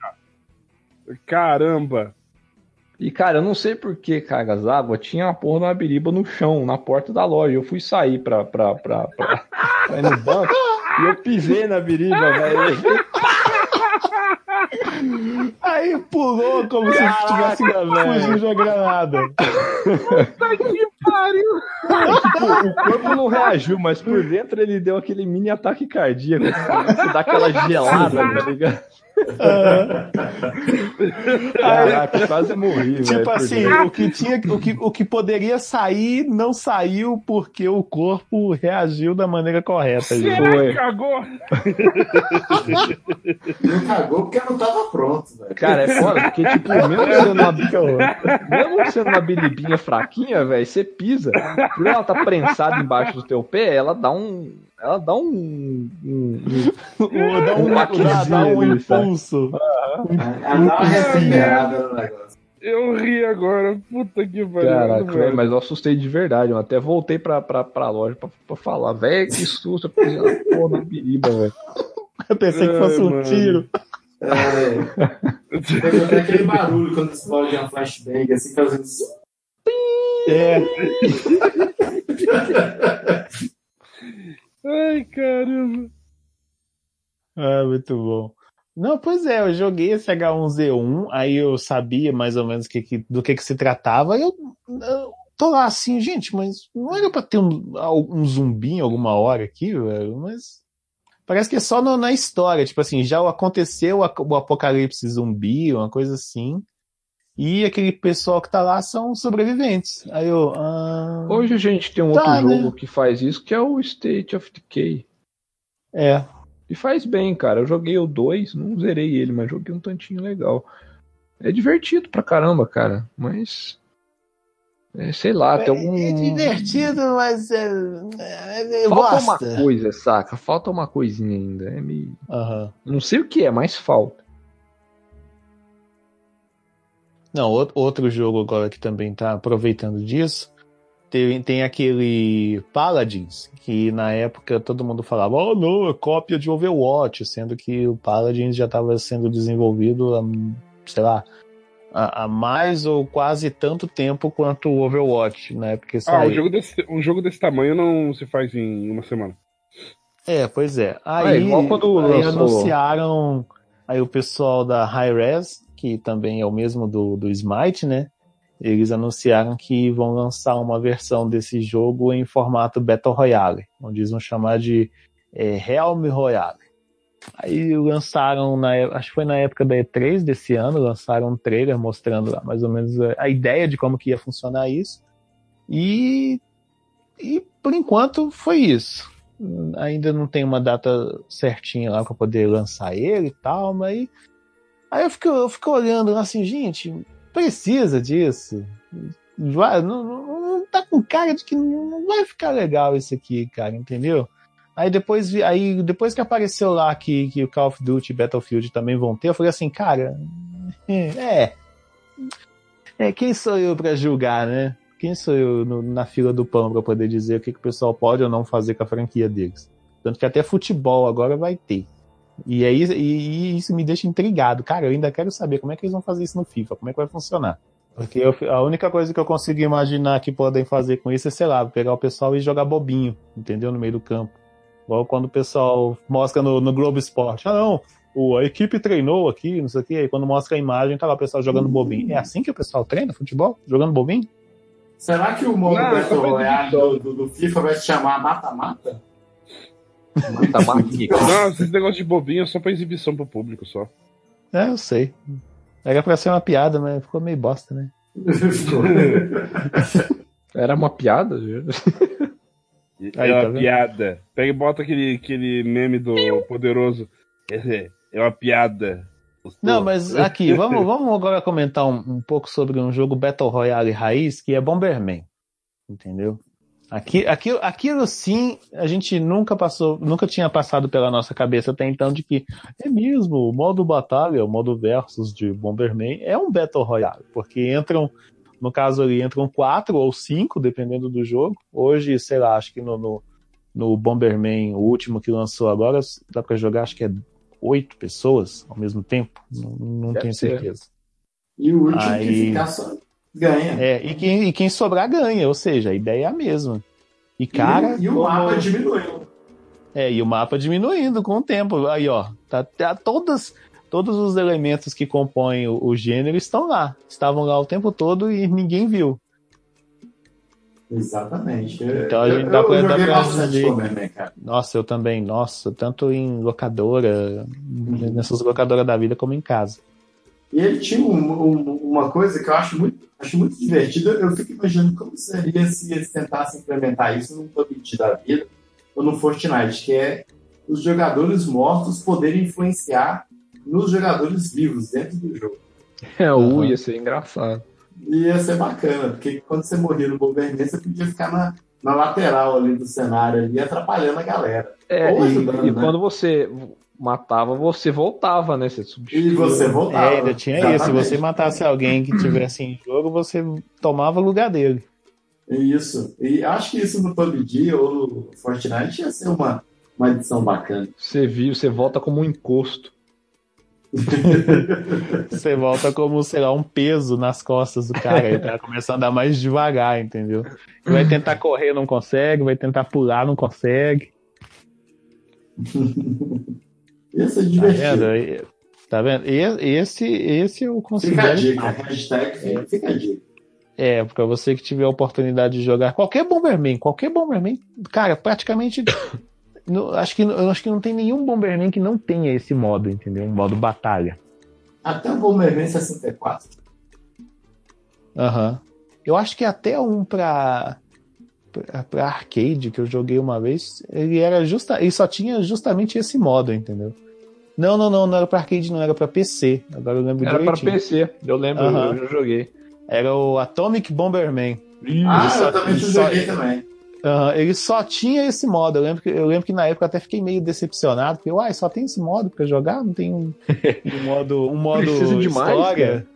Caramba. E, cara, eu não sei por que, cargas d'água, tinha uma porra de uma biriba no chão, na porta da loja. Eu fui sair pra, pra, pra, pra, pra ir no banco e eu pisei na biriba, velho. *laughs* Aí pulou como se tivesse fugindo de uma granada. Que pariu. Tipo, o corpo não reagiu, mas por dentro ele deu aquele mini ataque cardíaco. Você dá aquela gelada, tá ligado? Caraca, quase morri. Tipo por assim, o que, tinha, o, que, o que poderia sair não saiu porque o corpo reagiu da maneira correta. gente. Será Foi. que cagou? Não cagou porque não tava pronto, velho. Cara, é foda, porque, tipo, mesmo sendo uma, mesmo sendo uma biribinha fraquinha, velho, você pisa, por ela tá prensada embaixo do teu pé, ela dá um. Ela dá um. um, um- Dá um, Um dá, dá um impulso. Ela dá uma respirada no negócio. Eu ri agora. Puta que pariu. Caraca, velho. velho, mas eu assustei de verdade. Eu até voltei pra, pra, pra loja pra, pra falar, velho, que susto, eu na porra biriba, velho. *laughs* Eu pensei que Ai, fosse um mano. tiro. É. Até aquele barulho quando explode uma flashbang, assim, fazendo. É. *laughs* Ai, caramba. Ah, muito bom. Não, pois é, eu joguei esse H1Z1, aí eu sabia mais ou menos que, que- do que, que se tratava, eu, eu tô lá assim, gente, mas não era pra ter um, um zumbi em alguma hora aqui, velho, mas parece que é só no- na história, tipo assim, já aconteceu o apocalipse zumbi, uma coisa assim, e aquele pessoal que tá lá são sobreviventes. Aí eu, ah, Hoje a gente tem um Tá, outro né? jogo que faz isso, que é o State of Decay. é, E faz bem, cara. Eu joguei o 2, não zerei ele, mas joguei um tantinho legal. É divertido pra caramba, cara. Mas. é, sei lá, tem algum. é divertido, mas é, é, Falta uma coisa, saca? Falta uma coisinha ainda. É meio. Aham. Não sei o que é, mas falta. Não, out- outro jogo agora que também tá aproveitando disso. Tem, tem aquele Paladins, que na época todo mundo falava, oh não, é cópia de Overwatch, sendo que o Paladins já estava sendo desenvolvido há, sei lá, há, há mais ou quase tanto tempo quanto o Overwatch, na época que Ah, um jogo, desse, um jogo desse tamanho não se faz em uma semana. É, pois é. Ah, Aí, igual quando aí lançou- anunciaram aí o pessoal da Hi-Res, que também é o mesmo do, do Smite, né? Eles anunciaram que vão lançar uma versão desse jogo em formato Battle Royale, onde eles vão chamar de é, Helm Royale. Aí lançaram, na, é- acho que foi na época da E3 desse ano, lançaram um trailer mostrando lá mais ou menos a, a ideia de como que ia funcionar isso. E, e por enquanto foi isso ainda não tem uma data certinha lá para poder lançar ele e tal, mas aí, eu, fico, eu fico olhando assim, gente, precisa disso. Vai, não, não, não tá com cara de que não vai ficar legal isso aqui, cara, entendeu? Aí depois, aí depois que apareceu lá que, que o Call of Duty e Battlefield também vão ter, eu falei assim, cara, *laughs* é. É, quem sou eu para julgar, né? Quem sou eu no- na fila do pão para poder dizer o que, que o pessoal pode ou não fazer com a franquia deles? Tanto que até futebol agora vai ter. E, aí, e, e isso me deixa intrigado. Cara, eu ainda quero saber como é que eles vão fazer isso no FIFA, como é que vai funcionar. Porque eu- a única coisa que eu consigo imaginar que podem fazer com isso é, sei lá, pegar o pessoal e jogar bobinho, entendeu? No meio do campo. Igual quando o pessoal mostra no, no Globo Esporte. Ah, não, o, a equipe treinou aqui, não sei o quê. Aí quando mostra a imagem, tá lá o pessoal jogando bobinho. É assim que o pessoal treina futebol? Jogando bobinho? Será que o modo é Royale do, do, do FIFA vai se chamar mata-mata? Tá magnífico. Não, esse negócio de bobinho é só pra exibição pro público só. É, eu sei. Era pra ser uma piada, mas ficou meio bosta, né? *laughs* Era uma piada, viu? é Aí, uma tá vendo? piada. Pega e bota aquele, aquele meme do poderoso. É, é uma piada. Não, mas aqui, vamos, vamos agora comentar um, um pouco sobre um jogo Battle Royale raiz, que é Bomberman. Entendeu? Aqui, aqui, aquilo sim, a gente nunca passou, nunca tinha passado pela nossa cabeça até então de que é mesmo, o modo batalha, o modo versus de Bomberman é um Battle Royale, porque entram, no caso ali, entram quatro ou cinco, dependendo do jogo. Hoje, sei lá, acho que no, no, no Bomberman, o último que lançou agora, dá pra jogar, acho que é oito pessoas ao mesmo tempo. Não, não tenho ser. certeza. E o último que Aí- ficar só ganha. É, e quem, e quem sobrar ganha, ou seja, a ideia é a mesma. E cara, e, e o como- mapa diminuiu. é, e o mapa diminuindo com o tempo. Aí, ó, tá, tá todas, todos os elementos que compõem o, o gênero estão lá. Estavam lá o tempo todo e ninguém viu. Exatamente. Então a gente eu, pra bastante dizer- Bomberman, cara. Nossa, eu também, nossa, tanto em locadora, nessas locadoras da vida, como em casa. E ele tinha um- um- uma coisa que eu acho muito, acho muito divertida. Eu fico imaginando como seria se eles tentassem implementar isso num PUBG da vida ou no Fortnite, que é os jogadores mortos poderem influenciar nos jogadores vivos dentro do jogo. *laughs* É, o ia ser engraçado. E ia ser bacana, porque quando você morria no Bomberman, você podia ficar na, na lateral ali do cenário ali, atrapalhando a galera. É, Ou e, ajudando, e né? quando você matava, você voltava, né? Você E substituía. você voltava. É, ainda tinha isso. Se Exatamente. você matasse alguém que tivesse em jogo, você tomava o lugar dele. Isso. E acho que isso no PUBG ou no Fortnite ia ser uma, uma edição bacana. Você viu, você volta como um encosto. *laughs* Você volta como, sei lá, um peso nas costas do cara. Ele tá *laughs* começando a andar mais devagar, entendeu? Vai tentar correr, não consegue. Vai tentar pular, não consegue. *laughs* Ia ser Tá divertido. vendo? E- Tá vendo? E- Esse, esse eu Fica a considero. dica. Hashtag fica, fica a dica. É, pra você que tiver a oportunidade de jogar qualquer Bomberman, qualquer Bomberman, cara, praticamente. *coughs* no- acho, que, eu acho que não tem nenhum Bomberman que não tenha esse modo, entendeu? Um modo batalha. Até o Bomberman 64. Aham. Eu acho que até um pra, pra, pra arcade que eu joguei uma vez, ele era justa, ele só tinha justamente esse modo, entendeu? Não, não, não, não era pra arcade, não era pra PC. Agora eu lembro Era pra direitinho. PC, eu lembro, Aham. eu já joguei. Era o Atomic Bomberman. Ah, só- eu também ele só- joguei também. Ele só tinha esse modo. Eu lembro, que, eu lembro que na época eu até fiquei meio decepcionado, porque, uai, só tem esse modo pra jogar? Não tem um, *laughs* um modo, um modo Precisa história? cara.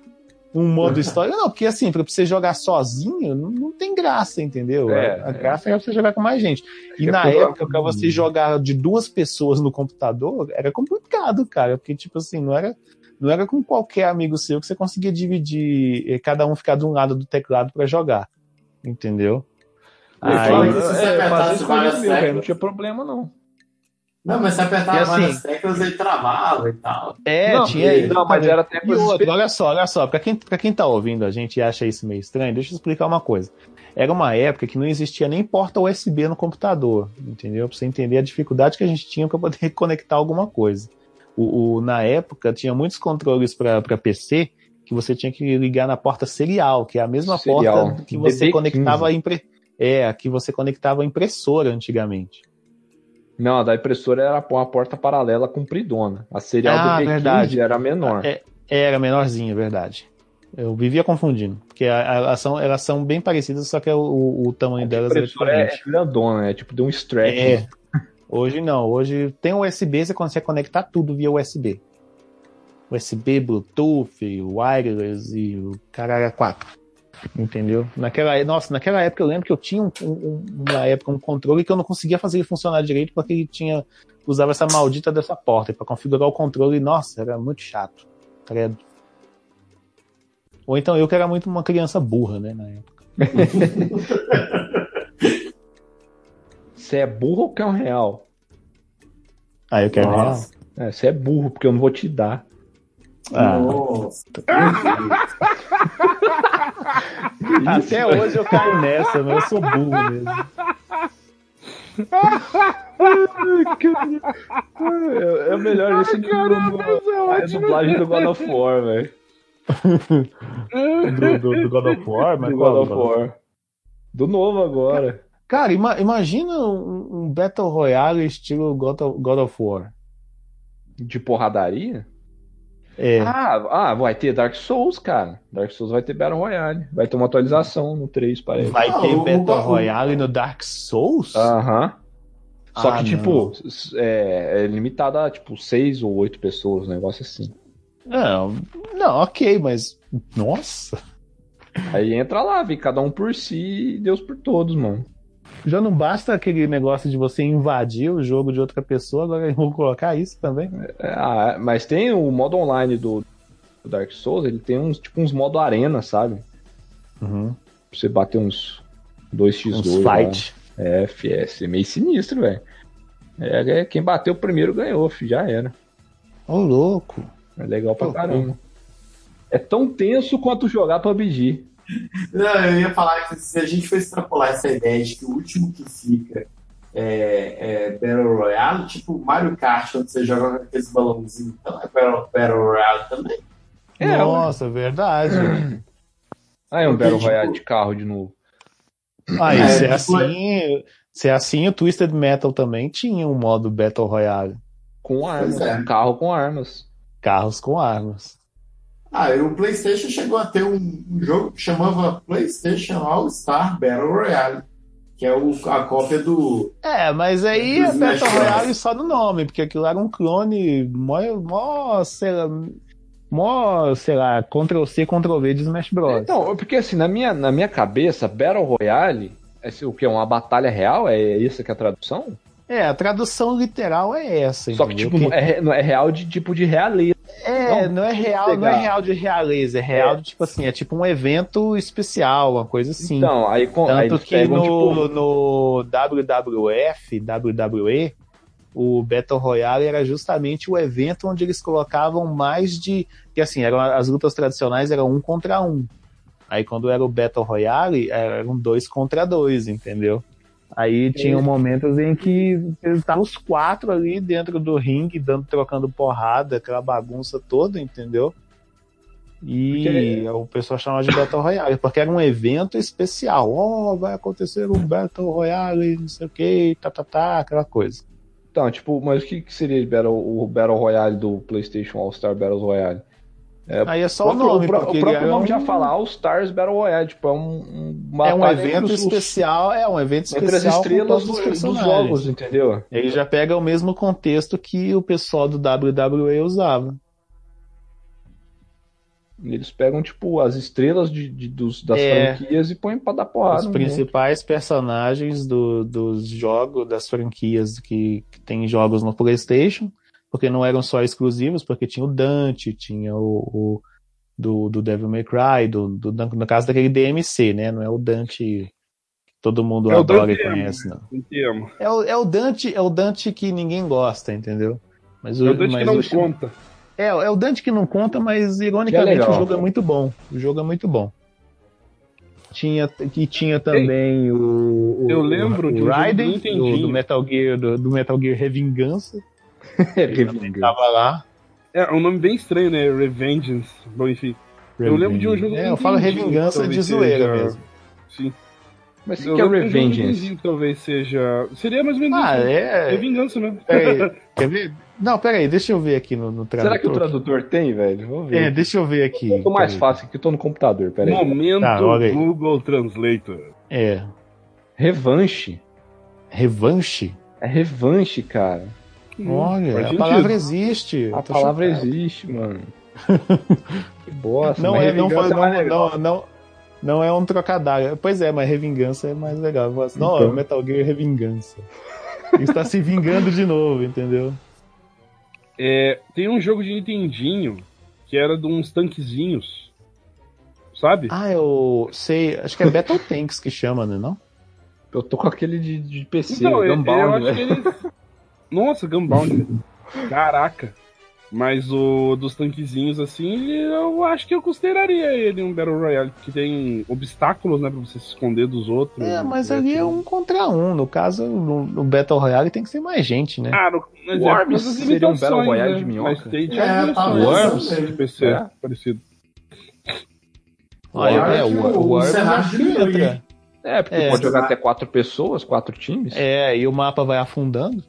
Um modo história. Não, porque assim, pra você jogar sozinho, não, não tem graça, entendeu? É, a, a graça é pra você jogar com mais gente. E É na época, pra você jogar de duas pessoas no computador, era complicado, cara. Porque, tipo assim, não era, não era com qualquer amigo seu que você conseguia dividir, eh, cada um ficar de um lado do teclado pra jogar. Entendeu? Aí, Aí- é, velho, não tinha problema, não. Não, mas se apertava E assim- várias teclas, ele travava e tal. É, não, tinha e- não, mas era até E outra, olha só, olha só, pra quem, pra quem tá ouvindo a gente e acha isso meio estranho, deixa eu explicar uma coisa. Era uma época que não existia nem porta USB no computador, entendeu? Pra você entender a dificuldade que a gente tinha para poder *laughs* conectar alguma coisa. O, o- na época, tinha muitos controles para PC que você tinha que ligar na porta serial, que é a mesma Serial. porta que você DD15. conectava a impre... É, que você conectava a impressora antigamente. Não, a da impressora era uma porta paralela compridona. A serial Ah, do D15 verdade. era menor. É, Era menorzinha, é verdade. Eu vivia confundindo, porque elas são, elas são bem parecidas, só que o, o- o tamanho a delas é impressora é, diferente. grandona, é tipo de um strap. É. Hoje não, hoje tem USB, você consegue conectar tudo via USB. USB, Bluetooth, wireless e o caralho 4. Entendeu? Naquela, nossa, naquela época eu lembro que eu tinha um, um- uma época um controle que eu não conseguia fazer ele funcionar direito porque ele tinha usava essa maldita dessa porta para configurar o controle. Nossa, era muito chato. Credo. Ou então eu que era muito uma criança burra, né, na época. *laughs* Você é burro ou quer um real? Ah, eu quero real. Nossa. É, você é burro, porque eu não vou te dar. Ah, Nossa. *laughs* Até hoje eu caio nessa, mas eu sou burro mesmo. É, é melhor isso do que a dublagem do God of War, velho. *laughs* Do, do- do God of War, mas Do God of War. Do novo agora. Cara, ima- imagina um, um Battle Royale estilo God of, God of War. De porradaria? É. Ah, ah, vai ter Dark Souls, cara. Dark Souls vai ter Battle Royale. Vai ter uma atualização no 3, parece. Vai Ah, ter Battle o- Royale no Dark Souls? Aham. Só Ah, que, tipo, é, é limitado a, tipo, seis ou oito pessoas, um negócio assim. Não, não, ok, mas. Nossa! Aí entra lá, vem cada um por si e Deus por todos, mano. Já não basta aquele negócio de você invadir o jogo de outra pessoa, agora eu vou colocar isso também. É, ah, mas tem o modo online do, Dark Souls, ele tem uns, tipo, uns modo arena, sabe? Uhum. Pra você bater uns 2x2. Uns lá. fight. É, fi, é ser meio sinistro, velho. É, é, quem bateu primeiro ganhou, fi, já era. Ô, louco. É legal pra Pô, caramba. É tão tenso quanto jogar PUBG. Não, eu ia falar que se a gente for extrapolar essa ideia de que o último que fica é, é Battle Royale, tipo Mario Kart, quando você joga com aqueles balãozinhos, então é Battle, Battle Royale também. É, Nossa, verdade. *clears throat* Ah, é um Battle tipo- Royale de carro de novo. Ah, e É, se é tipo, assim, se é assim, o Twisted Metal também tinha um modo Battle Royale. Com armas. é. Um carro com armas. Carros com armas. Ah, e o PlayStation chegou a ter um, um jogo que chamava PlayStation All Star Battle Royale, que é o- a cópia do. É, mas aí é Battle Royale só no nome, porque aquilo era um clone mó, mó sei lá, mó, sei lá, Ctrl-C, Ctrl-V de Smash Bros. Então, porque assim, na minha, na minha cabeça, Battle Royale é assim, o que? Uma batalha real? É isso que é a tradução? É, a tradução literal é essa, Só que, entendeu? tipo, Que- é, é real de tipo de realeza. É, Não, não é real, não é real de realeza, é real de tipo assim, é tipo um evento especial, uma coisa assim. Então, aí, com, aí Tanto eles que pegam, no, tipo, no WWF, WWE, o Battle Royale era justamente o evento onde eles colocavam mais de. Que assim, eram, as lutas tradicionais eram um contra um. Aí quando era o Battle Royale, eram dois contra dois, entendeu? Aí tinham momentos em que estavam os quatro ali dentro do ringue, dando, trocando porrada, aquela bagunça toda, entendeu? E o pessoal chamava de Battle Royale, porque era um evento especial. Oh, vai acontecer um Battle Royale, não sei o que, tá, tá, tá, aquela coisa. Então, tipo, mas o que, que seria Battle, o Battle Royale do PlayStation All Star Battle Royale? Aí é só o nome, porque o próprio ele nome um- já fala All Stars Battle Royale, tipo, é um, um É um evento entre especial, é um evento entre as especial estrelas todos do- os dos personagens. jogos, entendeu? Ele já pega o mesmo contexto que o pessoal do WWE usava. Eles pegam, tipo, as estrelas de, de- dos, das É. franquias e põem pra dar porrada. Os principais personagens do- dos jogos, das franquias que, que tem jogos no PlayStation, porque não eram só exclusivos, porque tinha o Dante, tinha o, o- do, do Devil May Cry, do, do- no caso daquele DMC, né? Não é o Dante que todo mundo É o adora e Dante conhece, não. Entendo. É o, é o Dante, é o Dante que ninguém gosta, entendeu? Mas É o Dante mas que não o- conta. É, é o Dante que não conta, mas ironicamente legal. o jogo é muito bom. O jogo é muito bom. Tinha, que tinha também o, o. eu lembro o de um jogo do Raiden, do, do Metal Gear, do, do Metal Gear Revingança. *laughs* Ele também tava lá. É um nome bem estranho, né? Revengeance. Bom, enfim. Eu lembro de um jogo É, eu falo Revingança de talvez zoeira seja- mesmo. Sim. Mas o que é um Revengeance? Que talvez seja. Seria mais ou menos Ah, isso. é. É vingança mesmo. Peraí, *laughs* quer ver? Não, peraí, deixa eu ver aqui no, no tradutor. Será que o tradutor tem, velho? Vamos ver. É, deixa eu ver aqui. Eu tô mais peraí. fácil que eu tô no computador, peraí. Momento Tá, olha aí. Google Translator. É. Revanche. Revanche? É revanche, cara. Olha, faz a sentido. palavra existe. A palavra chocado. existe, mano. *laughs* que bosta. Não é, não, revingança foi, mais não, não, não, não é um trocadilho. Pois é, mas revingança é mais legal. Eu assim, Não, Então. Metal Gear Revingança. Ele está se vingando de novo, entendeu? É, tem um jogo de Nintendinho que era de uns tanquezinhos. Sabe? Ah, eu sei, acho que é Battle Tanks que chama, né? Não? Eu tô com aquele de, de PC, Então, eu, eu Gunbound, acho que né? eles. Nossa, Gunbound. Caraca. Mas o dos tanquezinhos, assim, eu acho que eu consideraria ele um Battle Royale, porque tem obstáculos, né, pra você se esconder dos outros. É, mas ali é um contra um. No caso, no, no Battle Royale tem que ser mais gente, né? Ah, no, mas Worms é causa das seria um Battle limitações, Royale né? de minhoca? Mas tem, É, tinha tá. Worms. de PC, É. parecido. Olha, Olha é, que o, o- o o Worms que hein? É, porque É, pode jogar até quatro pessoas, quatro times. É, e o mapa vai afundando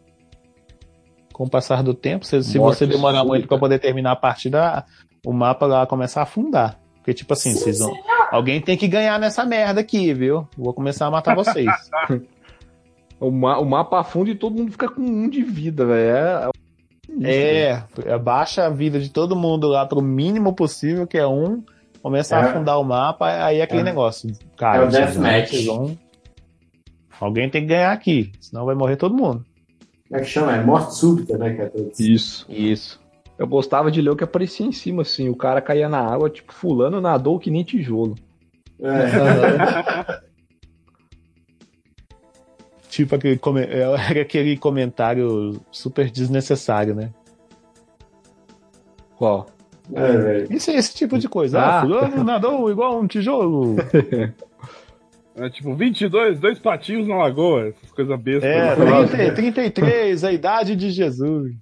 com o passar do tempo. Se, se você demorar súbita. muito pra poder terminar a partida, o mapa lá começa a afundar. Porque, tipo assim, vocês vão. Alguém tem que ganhar nessa merda aqui, viu? Vou começar a matar vocês. *laughs* O, ma- o mapa afunda e todo mundo fica com um de vida, velho. É, é, baixa a vida de todo mundo lá pro mínimo possível, que é um. Começa a É. afundar o mapa, aí é aquele É. negócio. Cara, É o deathmatch. vocês vão- Alguém tem que ganhar aqui, senão vai morrer todo mundo. Como é que chama? É morte súbita, né? Que é todos. Isso. Isso. Eu gostava de ler o que aparecia em cima, assim. O cara caía na água, tipo, fulano nadou que nem tijolo. É. *laughs* Tipo aquele, era *laughs* aquele comentário super desnecessário, né? Qual? É, velho. Isso é esse tipo de coisa. Ah, Ah. fulano nadou igual um tijolo. *laughs* É tipo 22, dois patinhos na lagoa, essas coisas bestas. É, né? 30, 33, a idade de Jesus. *laughs*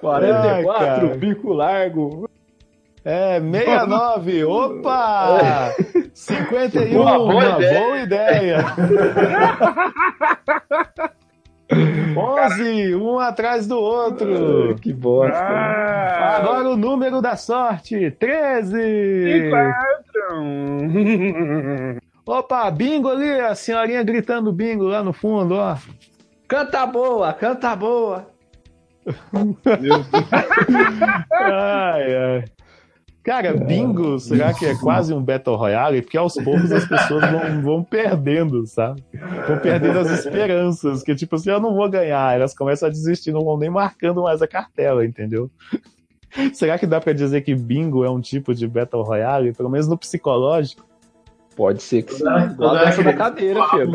44, cara. bico largo. É, 69, opa! *laughs* 51, Boa, boa uma ideia. boa ideia. *laughs* 11, um atrás do outro. Que bosta. Ah, Agora o número da sorte, 13. que quatro. Opa, bingo ali, a senhorinha gritando bingo lá no fundo, ó. Canta boa, canta boa. Meu Deus. *laughs* Ai, ai. Cara, bingo, será que é quase um Battle Royale? Porque aos poucos as pessoas vão, *laughs* vão perdendo, sabe? Vão perdendo as esperanças, que tipo assim, eu não vou ganhar. Elas começam a desistir, não vão nem marcando mais a cartela, entendeu? *laughs* Será que dá pra dizer que bingo é um tipo de Battle Royale? Pelo menos no psicológico? Pode ser que sim. Dessa da cadeira, filho.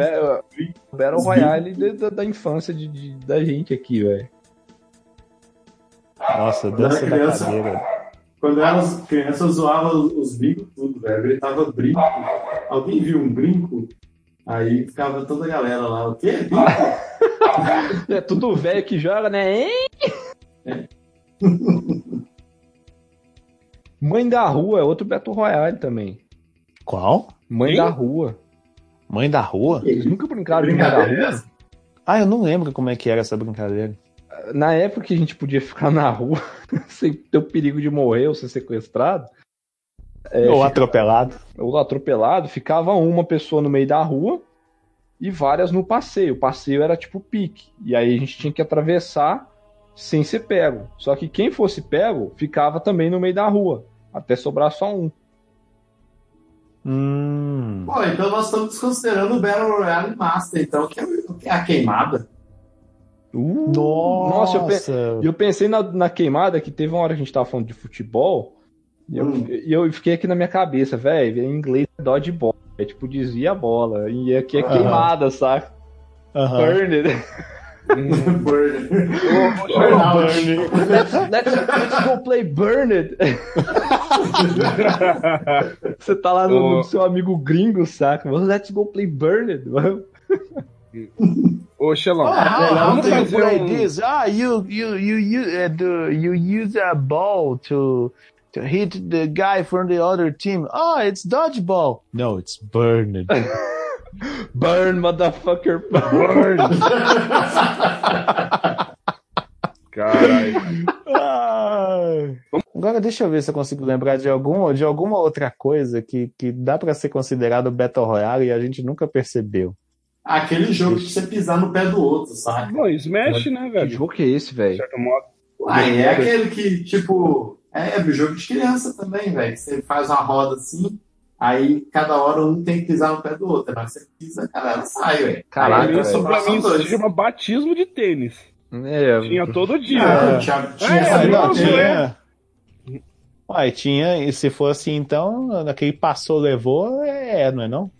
Battle, Royale da, da- da infância de, de- da gente aqui, velho. Nossa, dança da cadeira. Quando eu era criança, eu zoava os, os brincos tudo, velho. Eu gritava brinco. Alguém viu um brinco? Aí ficava toda a galera lá. O quê? Brinco? *laughs* É tudo velho que joga, né? Hein? Mãe da Rua é outro Battle Royale também. Qual? Mãe da Rua. Mãe da rua? Vocês nunca brincaram de Mãe da. Rua? Ah, eu não lembro como é que era essa brincadeira. Na época que a gente podia ficar na rua *laughs* sem ter o perigo de morrer ou ser sequestrado, é, Ou atropelado. ou atropelado, ficava uma pessoa no meio da rua e várias no passeio. O passeio era tipo pique. E aí a gente tinha que atravessar sem ser pego. Só que quem fosse pego ficava também no meio da rua, até sobrar só um. Hum. Pô, então nós estamos desconsiderando o Battle Royale Master, então, que é o- que é a queimada. Nossa, eu, pe- E eu pensei na, na queimada que teve uma hora que a gente tava falando de futebol. E eu, Hum. eu fiquei aqui na minha cabeça, velho. Em inglês é dodgeball. É tipo, desvia a bola. E aqui é Aham. queimada, saca? Aham. Burned. Burn. *laughs* let's, let's, let's go play Burned. *laughs* Você tá lá no, Ô. no seu amigo gringo, saca? Let's go play Burned. *laughs* Ô, Xelão, Ah, how vamos do you fazer play um... this? Ah, you you you you uh, do you use a ball to to hit the guy from the other team. Oh, it's dodgeball. No, it's burned. *laughs* Burn, motherfucker. Burn. *laughs* Caralho. Ai. Agora deixa eu ver se eu consigo lembrar de algum de alguma outra coisa que, que dá pra ser considerado Battle Royale e a gente nunca percebeu. Aquele jogo de você pisar no pé do outro, saca? Bom, Smash, né, Que velho? jogo que é esse, De velho? certo modo. Aí é aquele que, tipo, é, é jogo de criança também, velho. Você faz uma roda assim, aí cada hora um tem que pisar no pé do outro. Mas você pisa, a galera sai, velho. Caraca, Aí, Isso pra mim se chama batismo de tênis. É, Tinha todo dia. Ah, tinha, tinha É, não, tinha. Uai, tinha, e se for assim, então, naquele passou, levou, é, não é não?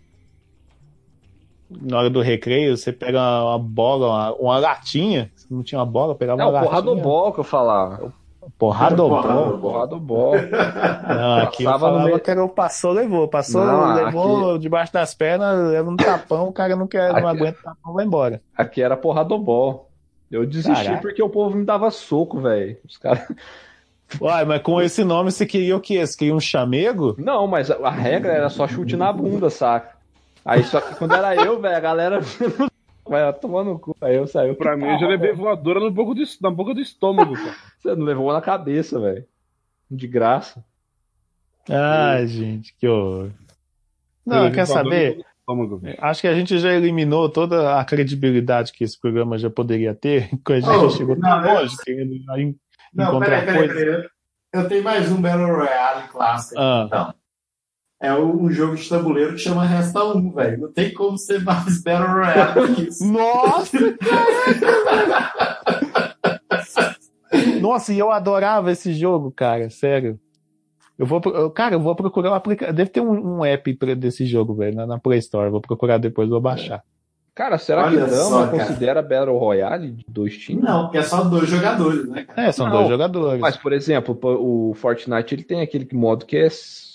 Na hora do recreio, você pega uma bola, uma, uma latinha, se não tinha uma bola, pegava é uma o latinha. porradobol que eu falava. Porradobol. Porradobol. Porradobol. Não, aqui eu Passava no falava meio- que era o passou, levou. Passou, Não, levou debaixo das pernas, leva um tapão, o cara não quer, não Aqui- aguenta o tapão, vai embora. Aqui era porradobol. Eu desisti Caraca. porque o povo me dava soco, velho. Os caras. *laughs* Uai, mas com esse nome você queria o quê? Você queria um chamego? Não, mas a, a regra era só chute na bunda, saca? Aí só que quando era eu, velho, a galera *laughs* vai tomando no cu. Aí eu saí. Pra mim, eu já levei voadora no boca do, na boca do estômago, cara. *laughs* Você não levou na cabeça, velho. De graça. Ai, gente, que horror. Eu Não, quer saber? estômago. Acho que a gente já eliminou toda a credibilidade que esse programa já poderia ter, *laughs* quando a gente Oh, chegou não, tão eu- longe, querendo en- Não, encontrar peraí, peraí, coisas. peraí. Eu tenho mais um Battle Royale clássico. Ah. Então. É um jogo de tabuleiro que chama Resta 1, velho. Não tem como ser mais Battle Royale que isso. Nossa, cara! Nossa, e eu adorava esse jogo, cara, sério. Eu vou, eu- cara, eu vou procurar um aplicativo. Deve ter um, um app pra- desse jogo, velho, na, na Play Store. Vou procurar depois, vou baixar. Cara, será Olha que Dama só, considera Battle Royale de dois times? Não, porque é só dois jogadores, né, cara? É, são Não, dois jogadores. Mas, por exemplo, o Fortnite ele tem aquele modo que é,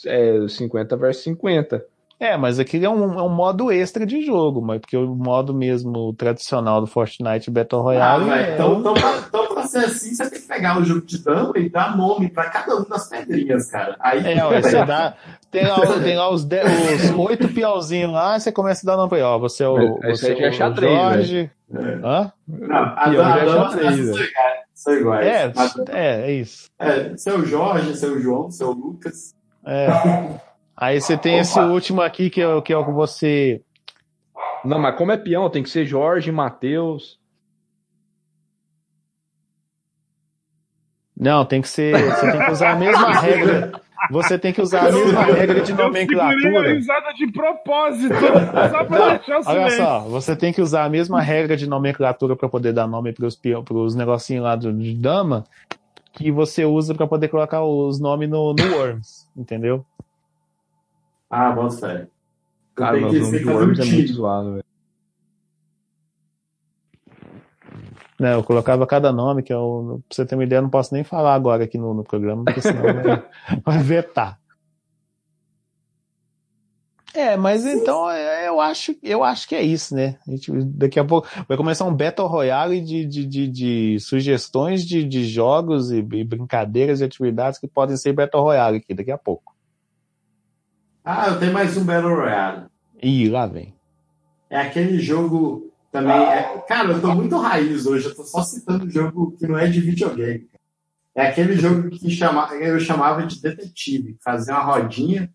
é 50 versus 50. É, mas aquele é um, é um modo extra de jogo, mas porque o modo mesmo tradicional do Fortnite Battle Ah, Royale velho, é então, um- então, pra, então pra ser assim, você tem que pegar o jogo de dama e dar nome pra cada uma das pedrinhas, cara. Aí, É, ué, *laughs* você dá. Tem lá, tem lá os, de- os oito piauzinhos lá, e você começa a dar nome pra ele. Ó, você é o, você aí já é é o xadrez, Jorge. Hã? Não, a, Pior a, é dama xadrez, são iguais. São iguais. É, Mas, é, é isso. é, seu Jorge, seu João, seu Lucas. É. *laughs* Aí você tem esse último aqui que é, o- que é o que você. Não, mas como é peão, tem que ser Jorge, Matheus. Não, tem que ser. Você tem que usar a mesma *laughs* regra. Você tem que usar a mesma regra de Eu segurei a nomenclatura. risada de propósito, só pra deixar o Olha só, você tem que usar a mesma regra de nomenclatura para poder dar nome para os negocinhos lá do- de dama que você usa para poder colocar os nomes no, no Worms, entendeu? Ah, bota fé. Eu Cara, tenho mas que, o nome de um Worms é muito zoado, velho. Né, eu colocava cada nome, que eu, pra você ter uma ideia, eu não posso nem falar agora aqui no, no programa, porque senão vai, *laughs* vai vetar. É, mas então é, eu acho, eu acho que é isso, né? A gente, daqui a pouco vai começar um Battle Royale de, de, de, de sugestões de, de jogos e, e brincadeiras e atividades que podem ser Battle Royale aqui daqui a pouco. Ah, eu tenho mais um Battle Royale. Ih, lá vem. É aquele jogo também. é- Cara, eu tô muito raiz hoje, eu tô só citando jogo que não é de videogame. cara. É aquele jogo que chama, eu chamava de detetive, fazia uma rodinha,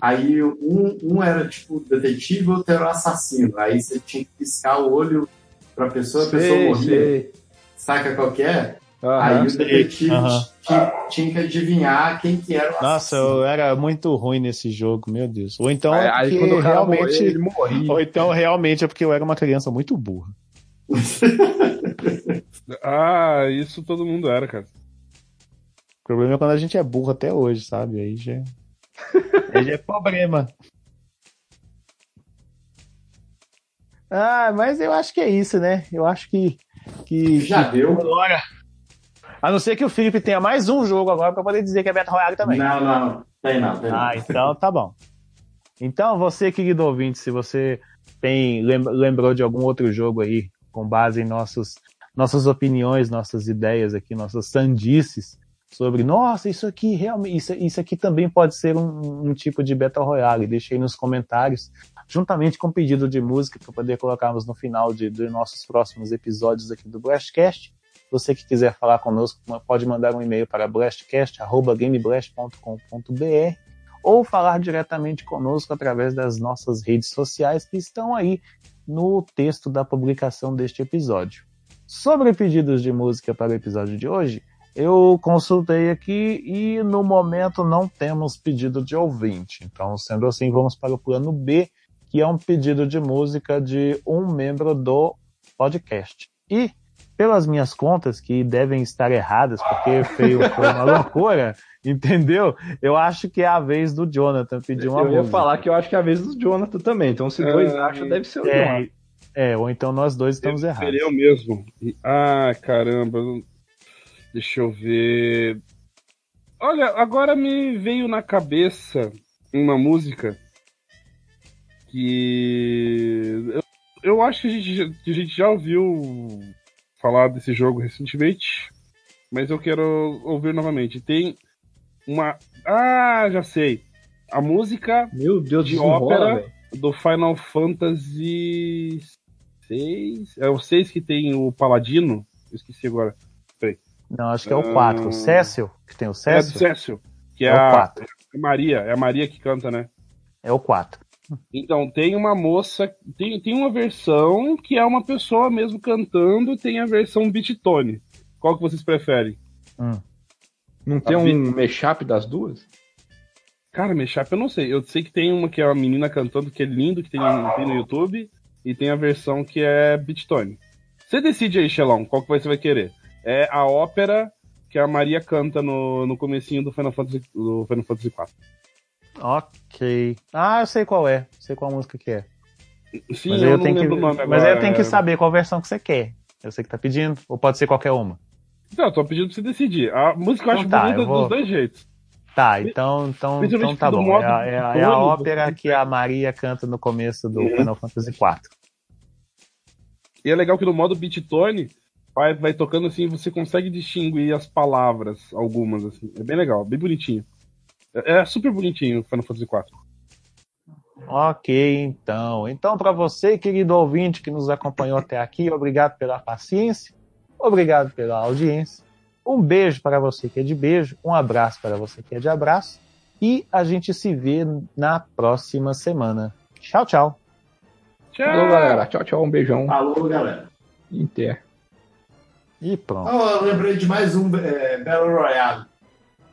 aí um, um era tipo detetive, outro era o assassino. Aí você tinha que piscar o olho pra pessoa, a pessoa Sei, morria. sei. Saca qual que é? Aí o detetive Aham. tinha, tinha que adivinhar quem que era o Nossa, assassino. eu era muito ruim nesse jogo, meu Deus. Ou então Aí, é aí porque quando realmente. morria, ele morria. Ou então realmente é porque eu era uma criança muito burra. *laughs* Ah, isso todo mundo era, cara. O problema é quando a gente é burro até hoje, sabe? Aí já, aí já é problema. Ah, mas eu acho que é isso, né? Eu acho que. que Já que deu. Agora. A não ser que o Felipe tenha mais um jogo agora pra poder dizer que é Battle Royale também. Não, não, tem não, tem não. Ah, então tá bom. Então, você, querido ouvinte, se você tem lem- lembrou de algum outro jogo aí, com base em nossos, nossas opiniões, nossas ideias aqui, nossas sandices, sobre, nossa, isso aqui realmente, isso, isso aqui também pode ser um, um tipo de Battle Royale, deixe aí nos comentários, juntamente com o pedido de música para poder colocarmos no final de, de nossos próximos episódios aqui do Blastcast. Você que quiser falar conosco, pode mandar um e-mail para blastcast.gameblast.com.br ou falar diretamente conosco através das nossas redes sociais que estão aí no texto da publicação deste episódio. Sobre pedidos de música para o episódio de hoje, eu consultei aqui e no momento não temos pedido de ouvinte. Então, sendo assim, vamos para o plano B, que é um pedido de música de um membro do podcast. E pelas minhas contas, que devem estar erradas, porque foi, foi uma loucura, *laughs* entendeu? Eu acho que é a vez do Jonathan pedir uma Eu ia música. falar que eu acho que é a vez do Jonathan também. Então, se dois Ah, acham, deve ser o Jonathan. É, é, ou então nós dois estamos errados. Seria eu mesmo. Ah, caramba. Deixa eu ver. Olha, agora me veio na cabeça uma música que eu, eu acho que a gente, a gente já ouviu falar desse jogo recentemente, mas eu quero ouvir novamente. Tem uma. Ah, já sei. A música Meu Deus, De ópera. velho. do Final Fantasy 6. É o 6 que tem o Paladino. Eu esqueci agora. Não, acho que é o Ah. 4. O Cécio, que tem o É do Cécio, Cécio. Que é, é o a, 4. a Maria. É a Maria que canta, né? É o 4. Então, tem uma moça. Tem, tem uma versão que é uma pessoa mesmo cantando. Tem a versão beat tone. Qual que vocês preferem? Não tem A vi- um mashup das duas? Cara, Mechap eu não sei. Eu sei que tem uma que é uma menina cantando, que é lindo, que tem, tem no YouTube. E tem a versão que é beat tone. Você decide aí, Xelão, qual que você vai querer. É a ópera que a Maria canta no, no comecinho do Final Fantasy, do Final Fantasy IV. Ok. Ah, eu sei qual é. Sei qual música que é. Sim, mas eu, eu não tenho que, lembro o nome agora. mas aí eu tenho que é- saber qual versão que você quer. Eu sei que tá pedindo, ou pode ser qualquer uma. Não, tô pedindo pra você decidir. A música eu Então acho tá, bonita eu vou- dos dois jeitos. Tá, então, então, então tá bom. É a, é a- é a ópera que a Maria canta no começo do Uhum. Final Fantasy IV. E é legal que no modo beat tone vai, vai tocando assim, você consegue distinguir as palavras, algumas, assim. É bem legal, bem bonitinho. É, é super bonitinho o Final Fantasy IV. Ok, então. Então, para você, querido ouvinte que nos acompanhou até aqui, obrigado pela paciência, obrigado pela audiência. Um beijo para você que é de beijo, um abraço para você que é de abraço, e a gente se vê na próxima semana. Tchau, tchau. Tchau! Falou, galera. Tchau, tchau. Um beijão. Falou, galera. Inter. E pronto. Oh, eu lembrei de mais um é, Battle Royale.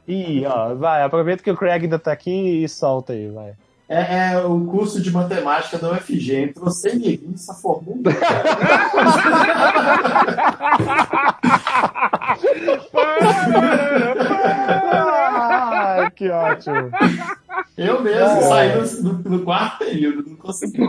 E ó, vai, aproveita que o Craig ainda tá aqui e solta aí, vai. É, é o curso de matemática da UFG. Entrou sem neguinho, essa formula. Ah, que ótimo. Eu mesmo saí no, no- no quarto período, não consegui.